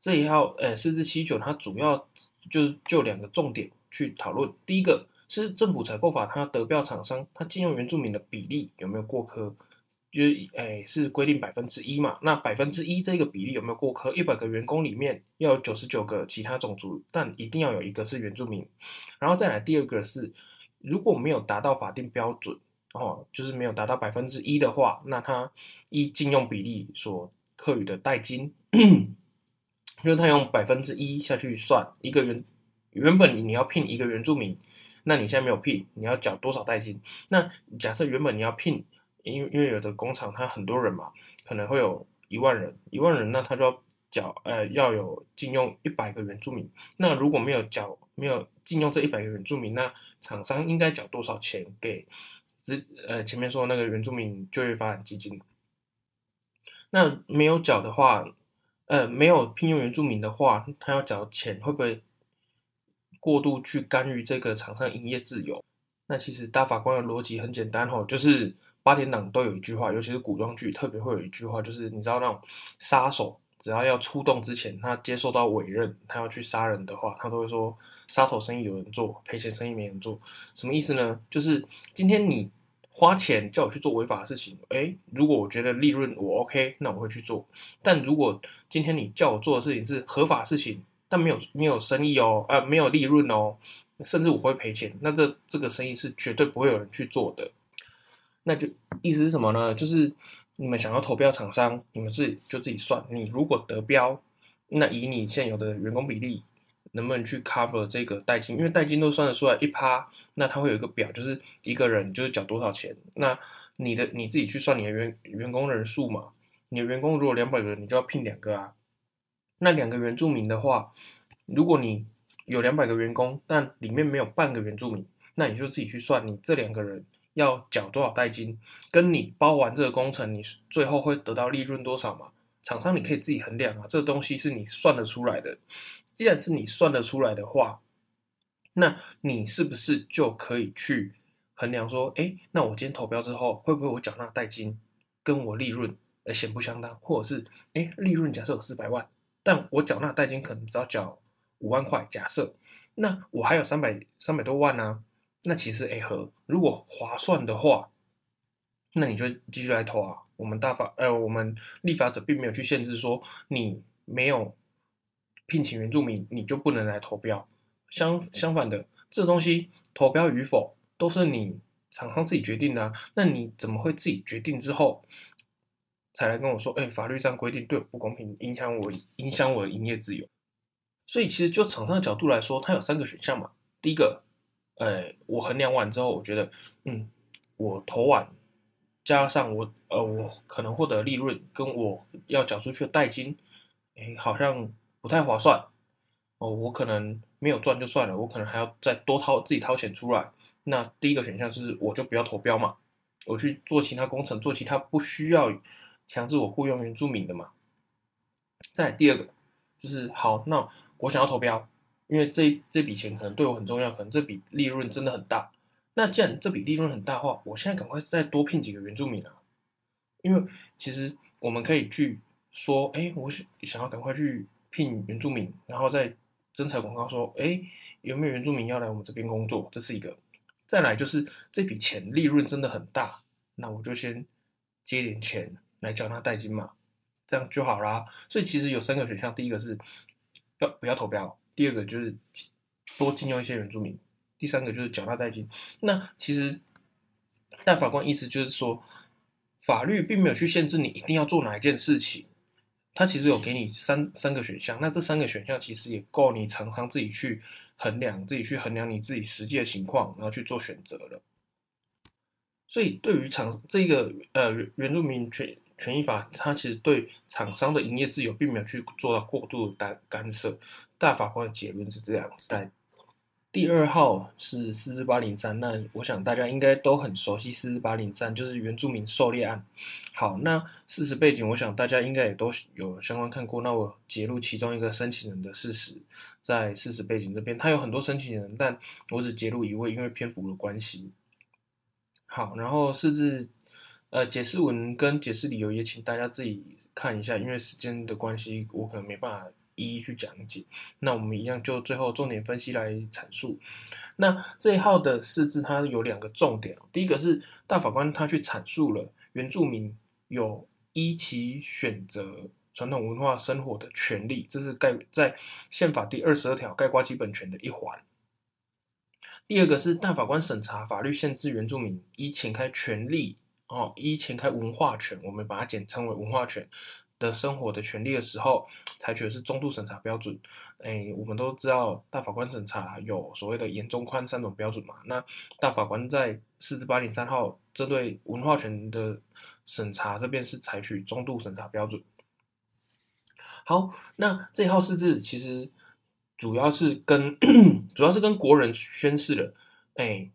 这一号诶，释字七九，它主要就是就两个重点去讨论。第一个是政府采购法，它得标厂商，它进用原住民的比例有没有过苛？就是诶，是规定百分之一嘛？那百分之一这个比例有没有过苛？一百个员工里面要有九十九个其他种族，但一定要有一个是原住民。然后再来第二个是，如果没有达到法定标准哦，就是没有达到百分之一的话，那他依禁用比例所课予的代金，就是他用百分之一下去算一个原原本你要聘一个原住民，那你现在没有聘，你要缴多少代金？那假设原本你要聘。因为因为有的工厂它很多人嘛，可能会有一万人，一万人那他就要缴呃要有禁用一百个原住民，那如果没有缴没有禁用这一百个原住民，那厂商应该缴多少钱给之呃前面说那个原住民就业发展基金？那没有缴的话，呃没有聘用原住民的话，他要缴钱会不会过度去干预这个厂商营业自由？那其实大法官的逻辑很简单吼，就是。八点档都有一句话，尤其是古装剧，特别会有一句话，就是你知道那种杀手只要要出动之前，他接受到委任，他要去杀人的话，他都会说杀头生意有人做，赔钱生意没人做。什么意思呢？就是今天你花钱叫我去做违法的事情，诶，如果我觉得利润我 OK，那我会去做。但如果今天你叫我做的事情是合法事情，但没有没有生意哦，呃，没有利润哦，甚至我会赔钱，那这这个生意是绝对不会有人去做的。那就意思是什么呢？就是你们想要投标厂商，你们自己就自己算。你如果得标，那以你现有的员工比例，能不能去 cover 这个代金？因为代金都算得出来一趴，那它会有一个表，就是一个人就是缴多少钱。那你的你自己去算你的员员工人数嘛。你的员工如果两百个人，你就要聘两个啊。那两个原住民的话，如果你有两百个员工，但里面没有半个原住民，那你就自己去算你这两个人。要缴多少代金，跟你包完这个工程，你最后会得到利润多少嘛？厂商你可以自己衡量啊，这个东西是你算得出来的。既然是你算得出来的话，那你是不是就可以去衡量说，哎，那我今天投标之后，会不会我缴纳代金跟我利润呃显不相当？或者是，哎，利润假设有四百万，但我缴纳代金可能只要缴五万块，假设，那我还有三百三百多万呢、那其实 A 和如果划算的话，那你就继续来投啊。我们大法呃，我们立法者并没有去限制说你没有聘请原住民，你就不能来投标。相相反的，这东西投标与否都是你厂商自己决定的啊。那你怎么会自己决定之后才来跟我说？哎，法律这样规定对我不公平，影响我影响我的营业自由。所以其实就厂商的角度来说，它有三个选项嘛。第一个。呃，我衡量完之后，我觉得，嗯，我投完，加上我，呃，我可能获得利润，跟我要缴出去的代金，哎，好像不太划算，哦，我可能没有赚就算了，我可能还要再多掏自己掏钱出来。那第一个选项是我就不要投标嘛，我去做其他工程，做其他不需要强制我雇佣原住民的嘛。再第二个就是好，那我想要投标，因为这这笔钱可能对我很重要，可能这笔利润真的很大。那既然这笔利润很大的话，我现在赶快再多聘几个原住民啊，因为其实我们可以去说，哎，我想想要赶快去聘原住民，然后再征才广告说，哎，有没有原住民要来我们这边工作？这是一个。再来就是这笔钱利润真的很大，那我就先借点钱来缴纳代金嘛，这样就好啦。所以其实有三个选项，第一个是要不要投标，第二个就是多聘用一些原住民。第三个就是缴纳代金。那其实大法官意思就是说，法律并没有去限制你一定要做哪一件事情，他其实有给你三三个选项。那这三个选项其实也够你厂商自己去衡量，自己去衡量你自己实际的情况，然后去做选择了。所以对于厂这个呃原住民权权益法，它其实对厂商的营业自由并没有去做到过度的干干涉。大法官的结论是这样子。来。第二号是四四八零三，那我想大家应该都很熟悉四四八零三，就是原住民狩猎案。好，那事实背景，我想大家应该也都有相关看过。那我揭露其中一个申请人的事实，在事实背景这边，他有很多申请人，但我只揭露一位，因为篇幅的关系。好，然后四至呃解释文跟解释理由也请大家自己看一下，因为时间的关系，我可能没办法。一一去讲解，那我们一样就最后重点分析来阐述。那这一号的释字它有两个重点，第一个是大法官他去阐述了原住民有依其选择传统文化生活的权利，这是概在宪法第二十二条概括基本权的一环。第二个是大法官审查法律限制原住民依前开权利哦，依前开文化权，我们把它简称为文化权。的生活的权利的时候，采取的是中度审查标准。哎，我们都知道大法官审查有所谓的严、中、宽三种标准嘛。那大法官在四至八零三号针对文化权的审查这边是采取中度审查标准。好，那这一号四字其实主要是跟主要是跟国人宣誓了。哎，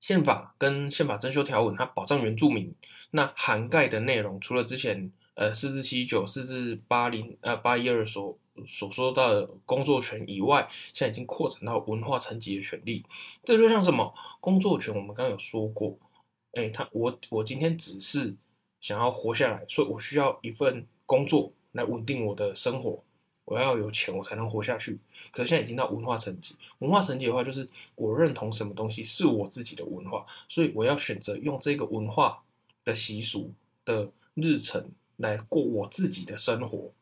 宪法跟宪法增修条文它保障原住民，那涵盖的内容除了之前。呃，四至七九、四至八零、呃八一二所所说到的工作权以外，现在已经扩展到文化层级的权利。这就像什么工作权？我们刚刚有说过，哎，他我我今天只是想要活下来，所以我需要一份工作来稳定我的生活。我要有钱，我才能活下去。可是现在已经到文化层级，文化层级的话，就是我认同什么东西是我自己的文化，所以我要选择用这个文化的习俗的日程。来过我自己的生活，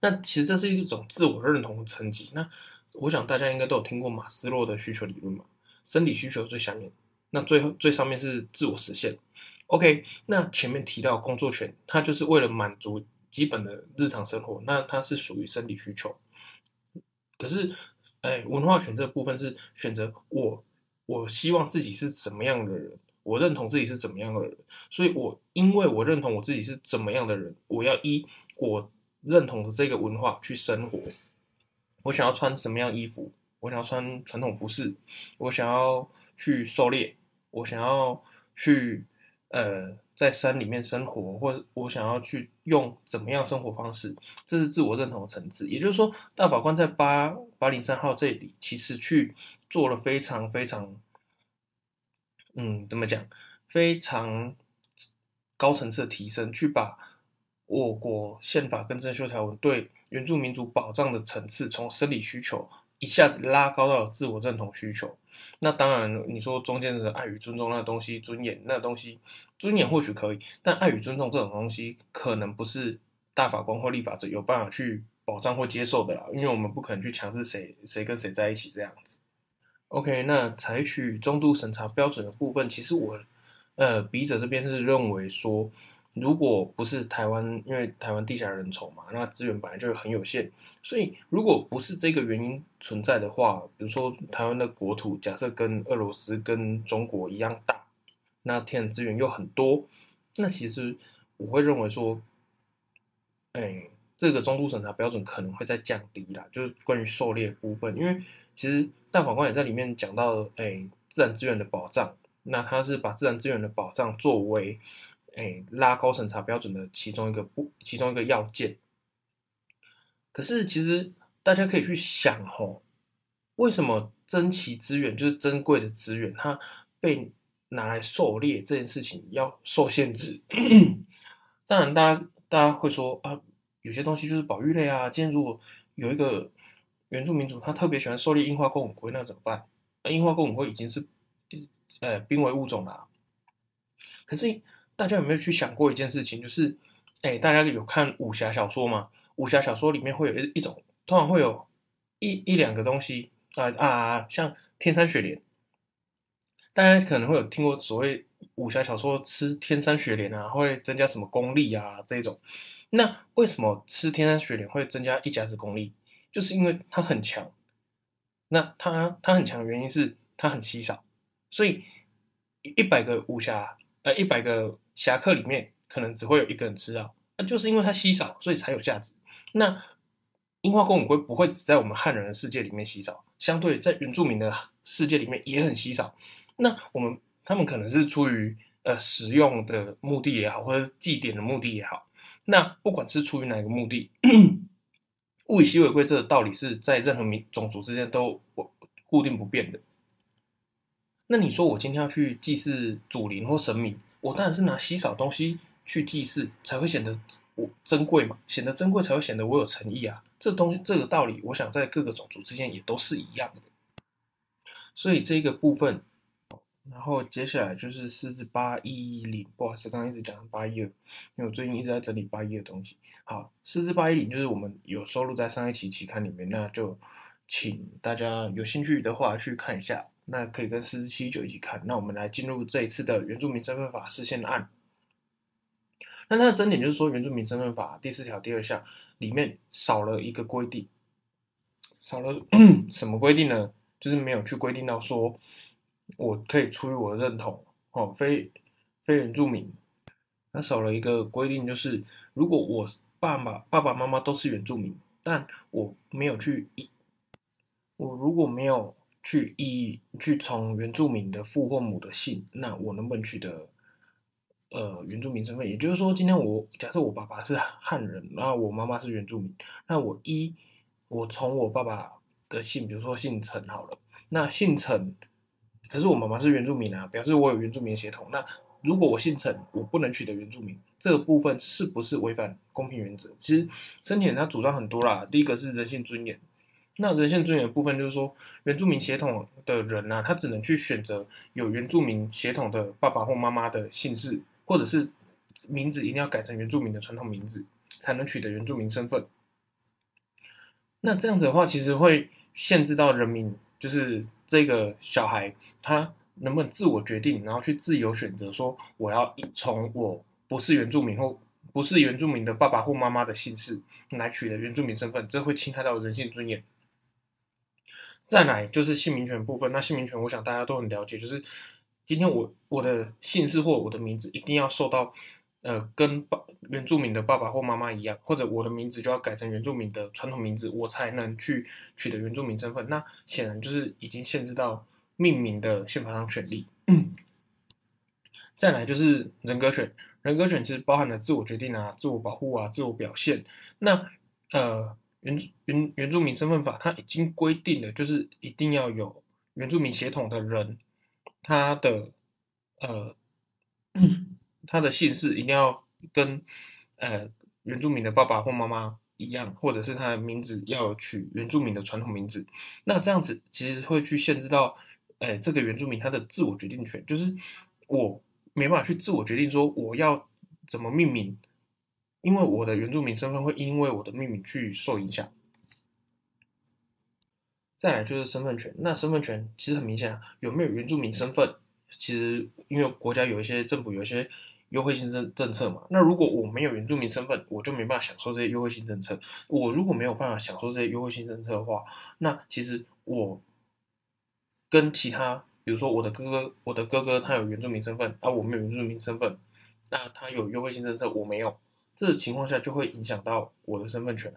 那其实这是一种自我认同的层级。那我想大家应该都有听过马斯洛的需求理论嘛？生理需求最下面，那最后最上面是自我实现。OK，那前面提到工作权，它就是为了满足基本的日常生活，那它是属于生理需求。可是，哎，文化权这部分是选择我，我希望自己是什么样的人。我认同自己是怎么样的人，所以我因为我认同我自己是怎么样的人，我要依我认同的这个文化去生活。我想要穿什么样衣服？我想要穿传统服饰。我想要去狩猎。我想要去呃在山里面生活，或者我想要去用怎么样生活方式？这是自我认同的层次。也就是说，大法官在八八零三号这里其实去做了非常非常。嗯，怎么讲？非常高层次的提升，去把我国宪法跟政修条文对原住民族保障的层次，从生理需求一下子拉高到自我认同需求。那当然，你说中间的爱与尊重那东西，尊严那东西，尊严或许可以，但爱与尊重这种东西，可能不是大法官或立法者有办法去保障或接受的啦。因为我们不可能去强制谁谁跟谁在一起这样子。OK，那采取中度审查标准的部分，其实我，呃，笔者这边是认为说，如果不是台湾，因为台湾地狭人稠嘛，那资源本来就很有限，所以如果不是这个原因存在的话，比如说台湾的国土假设跟俄罗斯跟中国一样大，那天然资源又很多，那其实我会认为说，哎，这个中度审查标准可能会再降低啦，就是关于狩猎部分，因为其实大法官也在里面讲到，诶、自然资源的保障，那他是把自然资源的保障作为，诶、拉高审查标准的其中一个不，其中一个要件。可是其实大家可以去想吼，为什么珍奇资源就是珍贵的资源，它被拿来狩猎这件事情要受限制？当然，大家大家会说啊。有些东西就是保育类啊。今天如果有一个原住民族，他特别喜欢狩猎樱花钩吻鲑，那怎么办？那樱花钩吻鲑已经是呃濒危物种了。可是大家有没有去想过一件事情？就是哎，大家有看武侠小说吗？武侠小说里面会有一一种，通常会有一一两个东西啊啊，像天山雪莲。大家可能会有听过所谓武侠小说吃天山雪莲啊，会增加什么功力啊这种。那为什么吃天山雪莲会增加一甲子功力？就是因为它很强。那它它很强的原因是它很稀少，所以一百个武侠呃一百个侠客里面可能只会有一个人吃到，那就是因为它稀少，所以才有价值。那樱花钩吻鲑不会只在我们汉人的世界里面稀少，相对在原住民的世界里面也很稀少。那我们他们可能是出于呃使用的目的也好，或者祭典的目的也好。那不管是出于哪个目的，物以稀为贵，这个道理是在任何民种族之间都我固定不变的。那你说我今天要去祭祀祖灵或神明，我当然是拿稀少东西去祭祀，才会显得我珍贵嘛，显得珍贵才会显得我有诚意啊。这东西这个道理，我想在各个种族之间也都是一样的。所以这个部分。然后接下来就是四字八一零，不好意思，刚刚一直讲八一二，因为我最近一直在整理八一的东西。好，四字八一零就是我们有收录在上一期期刊里面，那就请大家有兴趣的话去看一下，那可以跟四字七九一起看。那我们来进入这一次的原住民身份法释宪案。那它的争点就是说，原住民身份法第四条第二项里面少了一个规定，少了 什么规定呢？就是没有去规定到说。我可以出于我的认同，哦，非非原住民，那少了一个规定，就是如果我爸爸爸爸妈妈都是原住民，但我没有去一，我如果没有去一去从原住民的父或母的姓，那我能不能取得呃原住民身份？也就是说，今天我假设我爸爸是汉人，然后我妈妈是原住民，那我一我从我爸爸的姓，比如说姓陈好了，那姓陈。可是我妈妈是原住民啊，表示我有原住民血统。那如果我姓陈，我不能取得原住民，这个部分是不是违反公平原则？其实申请人他主张很多啦。第一个是人性尊严，那人性尊严的部分就是说，原住民血统的人啊，他只能去选择有原住民血统的爸爸或妈妈的姓氏，或者是名字一定要改成原住民的传统名字，才能取得原住民身份。那这样子的话，其实会限制到人民。就是这个小孩，他能不能自我决定，然后去自由选择，说我要从我不是原住民或不是原住民的爸爸或妈妈的姓氏来取得原住民身份，这会侵害到人性尊严。再来就是姓名权部分，那姓名权，我想大家都很了解，就是今天我我的姓氏或我的名字一定要受到。呃，跟爸原住民的爸爸或妈妈一样，或者我的名字就要改成原住民的传统名字，我才能去取得原住民身份。那显然就是已经限制到命名的宪法上权利。再来就是人格权，人格权其实包含了自我决定啊、自我保护啊、自我表现。那呃，原原原住民身份法它已经规定了，就是一定要有原住民血统的人，他的呃。他的姓氏一定要跟呃原住民的爸爸或妈妈一样，或者是他的名字要取原住民的传统名字。那这样子其实会去限制到，呃，这个原住民他的自我决定权，就是我没办法去自我决定说我要怎么命名，因为我的原住民身份会因为我的命名去受影响。再来就是身份权，那身份权其实很明显啊，有没有原住民身份，其实因为国家有一些政府有一些。优惠性政政策嘛，那如果我没有原住民身份，我就没办法享受这些优惠性政策。我如果没有办法享受这些优惠性政策的话，那其实我跟其他，比如说我的哥哥，我的哥哥他有原住民身份，而、啊、我没有原住民身份，那他有优惠性政策，我没有，这情况下就会影响到我的身份权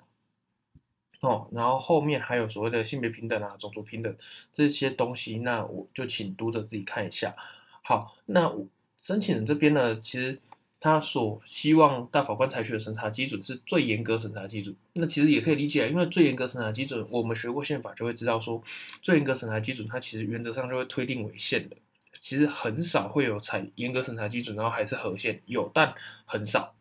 哦，然后后面还有所谓的性别平等啊、种族平等这些东西，那我就请读者自己看一下。好，那我申请人这边呢，其实他所希望大法官采取的审查基准是最严格审查基准。那其实也可以理解，因为最严格审查基准，我们学过宪法就会知道说，最严格审查基准它其实原则上就会推定违宪的。其实很少会有采严格审查基准，然后还是合宪，有但很少。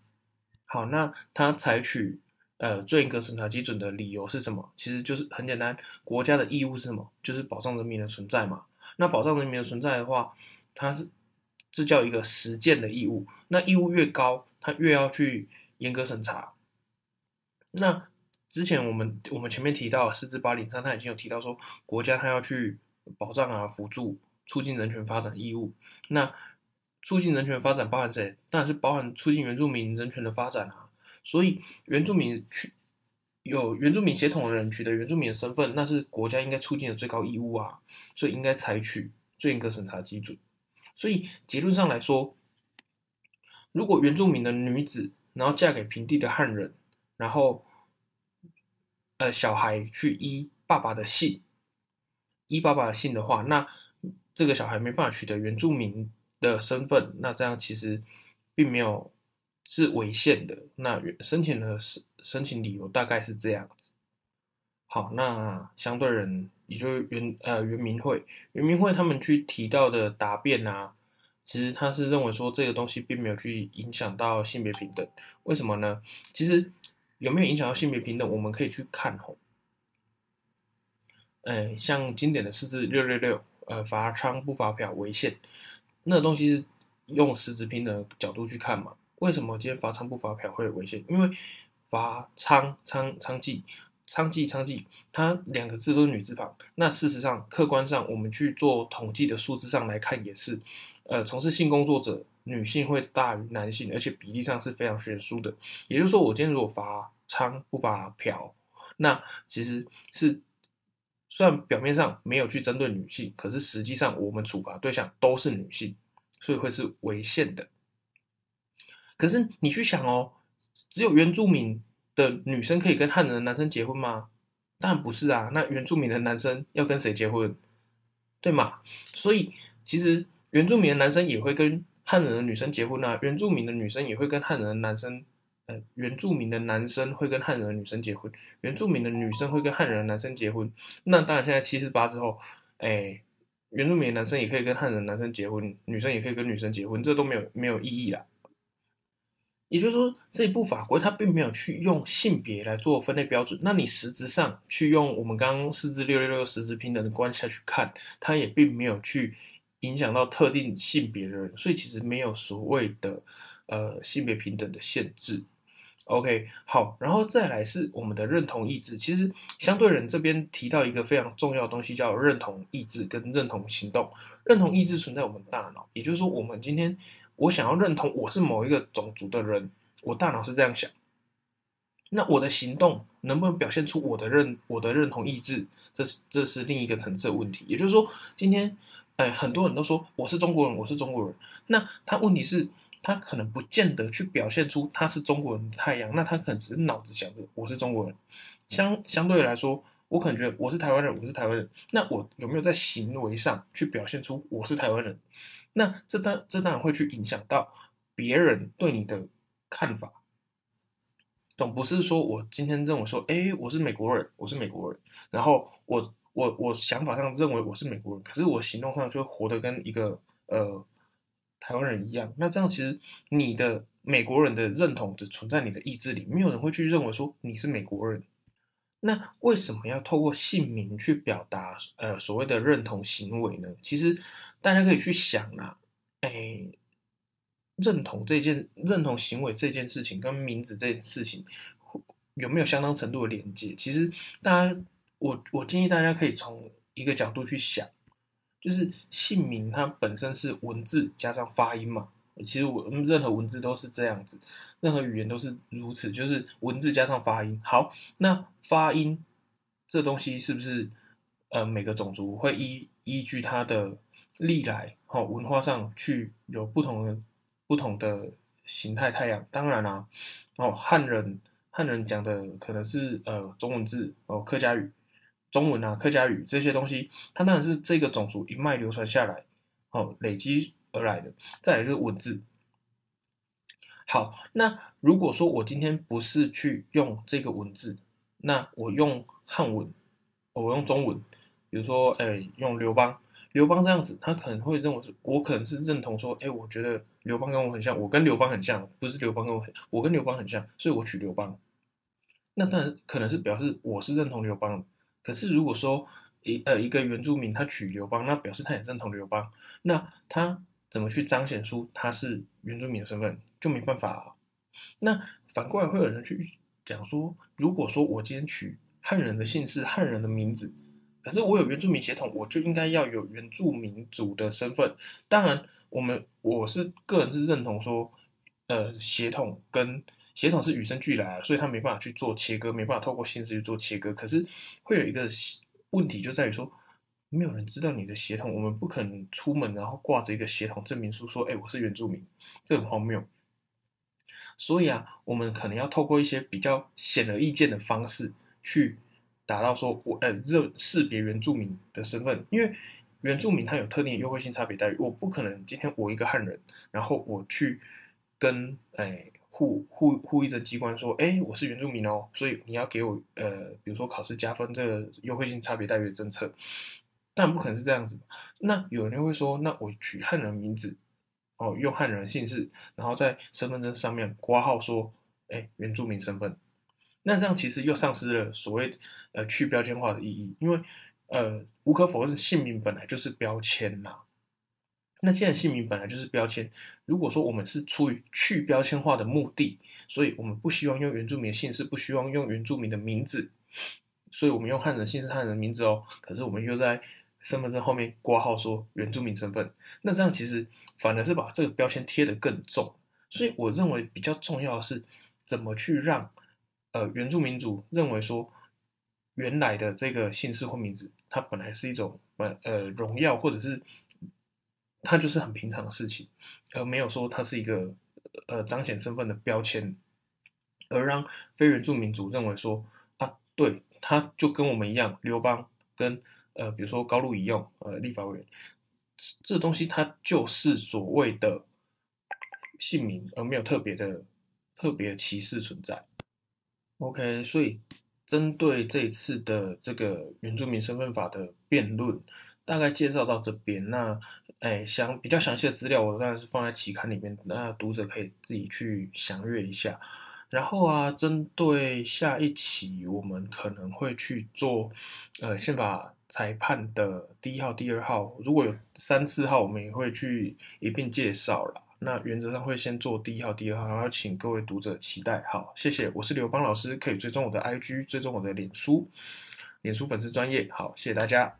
好，那他采取。呃，最严格审查基准的理由是什么？其实就是很简单，国家的义务是什么？就是保障人民的存在嘛。那保障人民的存在的话，它是这叫一个实践的义务。那义务越高，他越要去严格审查。那之前我们我们前面提到四至八零三，他已经有提到说，国家它要去保障啊、辅助、促进人权发展义务。那促进人权发展包含谁？当然是包含促进原住民人权的发展啊。所以，原住民取有原住民血统的人取得原住民的身份，那是国家应该促进的最高义务啊，所以应该采取最严格审查基准。所以结论上来说，如果原住民的女子然后嫁给平地的汉人，然后呃小孩去依爸爸的姓，依爸爸的姓的话，那这个小孩没办法取得原住民的身份，那这样其实并没有。是违宪的。那申请的申申请理由大概是这样子。好，那相对人也就是原呃原民会，原民会他们去提到的答辩啊，其实他是认为说这个东西并没有去影响到性别平等。为什么呢？其实有没有影响到性别平等，我们可以去看吼。呃，像经典的四字六六六，呃，罚娼不罚嫖违宪，那个东西是用实质平等的角度去看嘛。为什么今天罚娼不罚嫖会有违宪？因为罚娼娼娼妓娼妓娼妓，它两个字都是女字旁。那事实上，客观上我们去做统计的数字上来看，也是，呃，从事性工作者女性会大于男性，而且比例上是非常悬殊的。也就是说，我今天如果罚娼不罚嫖，那其实是虽然表面上没有去针对女性，可是实际上我们处罚对象都是女性，所以会是违宪的。可是你去想哦，只有原住民的女生可以跟汉人的男生结婚吗？当然不是啊。那原住民的男生要跟谁结婚？对嘛？所以其实原住民的男生也会跟汉人的女生结婚啊。原住民的女生也会跟汉人的男生，呃，原住民的男生会跟汉人的女生结婚。原住民的女生会跟汉人的男生结婚。那当然，现在七四八之后，哎，原住民男生也可以跟汉人的男生结婚，女生也可以跟女生结婚，这都没有没有意义啦。也就是说，这一部法规它并没有去用性别来做分类标准。那你实质上去用我们刚刚四字六六六实质平等的观下去看，它也并没有去影响到特定性别的人，所以其实没有所谓的呃性别平等的限制。OK，好，然后再来是我们的认同意志。其实相对人这边提到一个非常重要的东西，叫认同意志跟认同行动。认同意志存在我们大脑，也就是说，我们今天。我想要认同我是某一个种族的人，我大脑是这样想。那我的行动能不能表现出我的认我的认同意志？这是这是另一个层次的问题。也就是说，今天，哎，很多人都说我是中国人，我是中国人。那他问题是，他可能不见得去表现出他是中国人的太阳。那他可能只是脑子想着我是中国人。相相对来说，我可能觉得我是台湾人，我是台湾人。那我有没有在行为上去表现出我是台湾人？那这当这当然会去影响到别人对你的看法，总不是说我今天认为说，哎，我是美国人，我是美国人，然后我我我想法上认为我是美国人，可是我行动上就活得跟一个呃台湾人一样。那这样其实你的美国人的认同只存在你的意志里，没有人会去认为说你是美国人。那为什么要透过姓名去表达呃所谓的认同行为呢？其实大家可以去想啊，哎，认同这件认同行为这件事情跟名字这件事情有没有相当程度的连接？其实大家我我建议大家可以从一个角度去想，就是姓名它本身是文字加上发音嘛。其实我任何文字都是这样子，任何语言都是如此，就是文字加上发音。好，那发音这东西是不是呃每个种族会依依据它的历来、哦、文化上去有不同的不同的形态太阳。当然啦、哦，汉人汉人讲的可能是呃中文字哦，客家语、中文啊、客家语这些东西，它当然是这个种族一脉流传下来哦，累积而来的。再来就是文字。好，那如果说我今天不是去用这个文字，那我用汉文，我用中文，比如说，哎，用刘邦。刘邦这样子，他可能会认为是，我可能是认同说，哎，我觉得刘邦跟我很像，我跟刘邦很像，不是刘邦跟我很，我跟刘邦很像，所以我娶刘邦。那当然可能是表示我是认同刘邦。可是如果说一呃一个原住民他娶刘邦，那表示他也认同刘邦，那他怎么去彰显出他是原住民的身份，就没办法啊。那反过来会有人去讲说，如果说我今天取汉人的姓氏、汉人的名字。可是我有原住民血统，我就应该要有原住民族的身份。当然，我们我是个人是认同说，呃，血统跟血统是与生俱来的，所以他没办法去做切割，没办法透过姓氏去做切割。可是会有一个问题，就在于说，没有人知道你的血统，我们不可能出门然后挂着一个血统证明书说，哎，我是原住民，这很荒谬。所以啊，我们可能要透过一些比较显而易见的方式去。达到说我呃认识别原住民的身份，因为原住民他有特定的优惠性差别待遇，我不可能今天我一个汉人，然后我去跟诶户户户役政机关说，哎，我是原住民哦，所以你要给我呃比如说考试加分这个优惠性差别待遇的政策，但不可能是这样子。那有人就会说，那我取汉人名字哦，用汉人姓氏，然后在身份证上面括号说，哎，原住民身份。那这样其实又丧失了所谓呃去标签化的意义，因为呃无可否认姓名本来就是标签呐。那既然姓名本来就是标签，如果说我们是出于去标签化的目的，所以我们不希望用原住民的姓氏，不希望用原住民的名字，所以我们用汉人姓氏、汉人名字哦。可是我们又在身份证后面挂号说原住民身份，那这样其实反而是把这个标签贴得更重。所以我认为比较重要的是怎么去让。呃，原住民族认为说，原来的这个姓氏或名字，它本来是一种呃呃荣耀，或者是它就是很平常的事情，而没有说它是一个呃彰显身份的标签，而让非原住民族认为说啊，对，他就跟我们一样，刘邦跟呃比如说高路一用呃立法委员，这东西它就是所谓的姓名，而没有特别的特别歧视存在。OK，所以针对这一次的这个原住民身份法的辩论，大概介绍到这边。那，哎，想比较详细的资料，我当然是放在期刊里面，那读者可以自己去详阅一下。然后啊，针对下一期，我们可能会去做呃宪法裁判的第一号、第二号，如果有三四号，我们也会去一并介绍了。那原则上会先做第一号、第二号，然后请各位读者期待。好，谢谢，我是刘邦老师，可以追踪我的 IG，追踪我的脸书，脸书粉丝专业。好，谢谢大家。